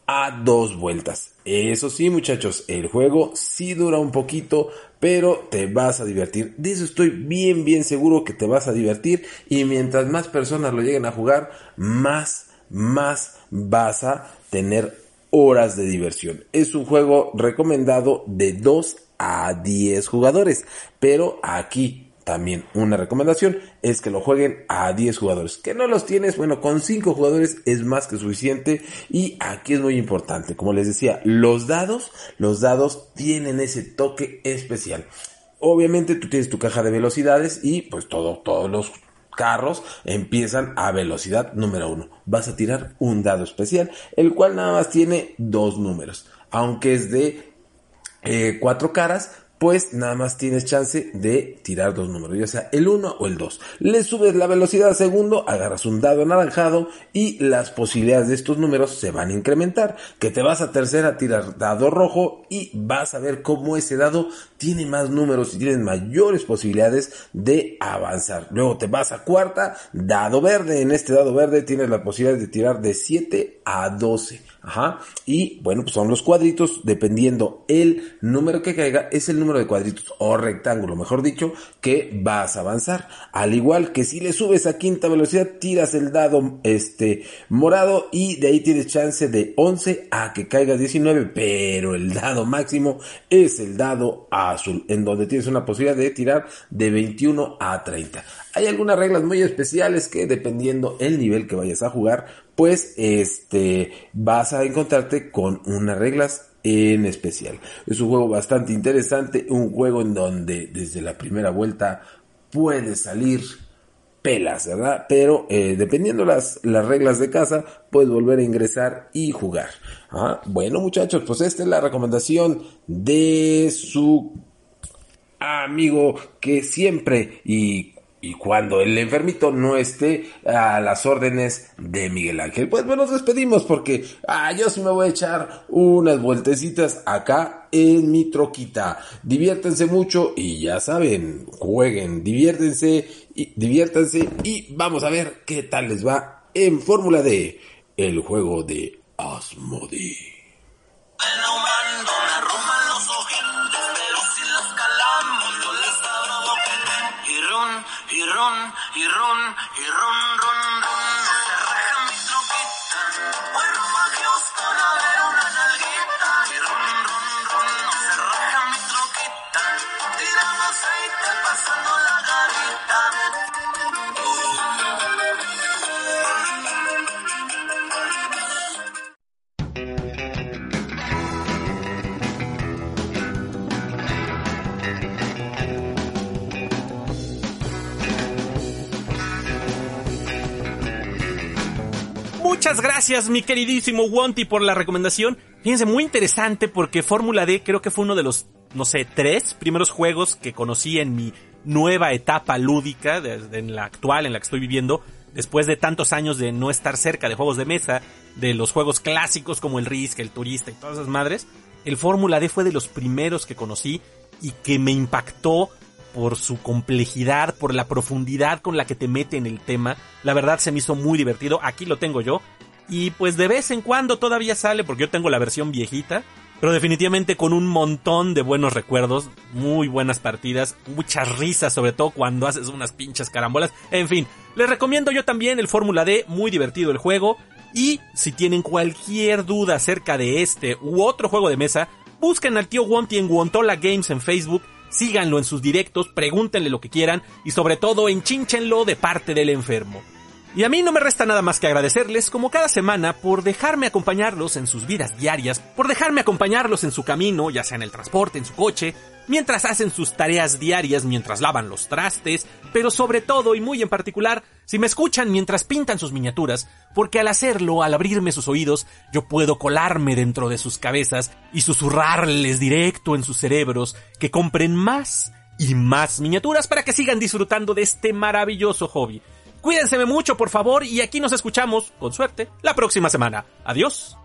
a dos vueltas. Eso sí, muchachos, el juego sí dura un poquito, pero te vas a divertir. De eso estoy bien, bien seguro que te vas a divertir. Y mientras más personas lo lleguen a jugar, más, más vas a tener horas de diversión. Es un juego recomendado de 2 a 10 jugadores, pero aquí también una recomendación es que lo jueguen a 10 jugadores. Que no los tienes, bueno, con 5 jugadores es más que suficiente. Y aquí es muy importante, como les decía, los dados, los dados tienen ese toque especial. Obviamente tú tienes tu caja de velocidades y pues todo, todos los carros empiezan a velocidad número 1. Vas a tirar un dado especial, el cual nada más tiene dos números. Aunque es de eh, cuatro caras, pues nada más tienes chance de tirar dos números, ya sea el 1 o el 2. Le subes la velocidad a segundo, agarras un dado anaranjado y las posibilidades de estos números se van a incrementar. Que te vas a tercera, tirar dado rojo y vas a ver cómo ese dado tiene más números y tienes mayores posibilidades de avanzar. Luego te vas a cuarta, dado verde. En este dado verde tienes la posibilidad de tirar de 7 a 12. Ajá. Y bueno, pues son los cuadritos, dependiendo el número que caiga, es el número de cuadritos o rectángulo, mejor dicho, que vas a avanzar. Al igual que si le subes a quinta velocidad, tiras el dado este morado y de ahí tienes chance de 11 a que caiga 19, pero el dado máximo es el dado azul, en donde tienes una posibilidad de tirar de 21 a 30. Hay algunas reglas muy especiales que dependiendo el nivel que vayas a jugar, pues este vas a encontrarte con unas reglas en especial. Es un juego bastante interesante, un juego en donde desde la primera vuelta puedes salir pelas, ¿verdad? Pero eh, dependiendo las, las reglas de casa, puedes volver a ingresar y jugar. ¿Ah? Bueno muchachos, pues esta es la recomendación de su amigo que siempre y y cuando el enfermito no esté a las órdenes de Miguel Ángel. Pues bueno, nos despedimos porque ah, yo sí me voy a echar unas vueltecitas acá en mi troquita. Diviértanse mucho y ya saben, jueguen, diviértense y diviértanse y vamos a ver qué tal les va en Fórmula D, el juego de Asmodi. ron, y ron, y ron, ron. Muchas gracias, mi queridísimo Wonty, por la recomendación. Fíjense, muy interesante porque Fórmula D creo que fue uno de los, no sé, tres primeros juegos que conocí en mi nueva etapa lúdica, en la actual en la que estoy viviendo, después de tantos años de no estar cerca de juegos de mesa, de los juegos clásicos como el Risk, el Turista y todas esas madres. El Fórmula D fue de los primeros que conocí y que me impactó por su complejidad, por la profundidad con la que te mete en el tema. La verdad se me hizo muy divertido. Aquí lo tengo yo. Y pues de vez en cuando todavía sale, porque yo tengo la versión viejita. Pero definitivamente con un montón de buenos recuerdos, muy buenas partidas, muchas risas, sobre todo cuando haces unas pinches carambolas. En fin, les recomiendo yo también el Fórmula D, muy divertido el juego. Y si tienen cualquier duda acerca de este u otro juego de mesa, busquen al tío Wonty en Wontola Games en Facebook síganlo en sus directos, pregúntenle lo que quieran y sobre todo enchinchenlo de parte del enfermo. Y a mí no me resta nada más que agradecerles como cada semana por dejarme acompañarlos en sus vidas diarias, por dejarme acompañarlos en su camino, ya sea en el transporte, en su coche, mientras hacen sus tareas diarias, mientras lavan los trastes, pero sobre todo y muy en particular, si me escuchan mientras pintan sus miniaturas, porque al hacerlo, al abrirme sus oídos, yo puedo colarme dentro de sus cabezas y susurrarles directo en sus cerebros que compren más y más miniaturas para que sigan disfrutando de este maravilloso hobby. Cuídense mucho, por favor, y aquí nos escuchamos, con suerte, la próxima semana. Adiós.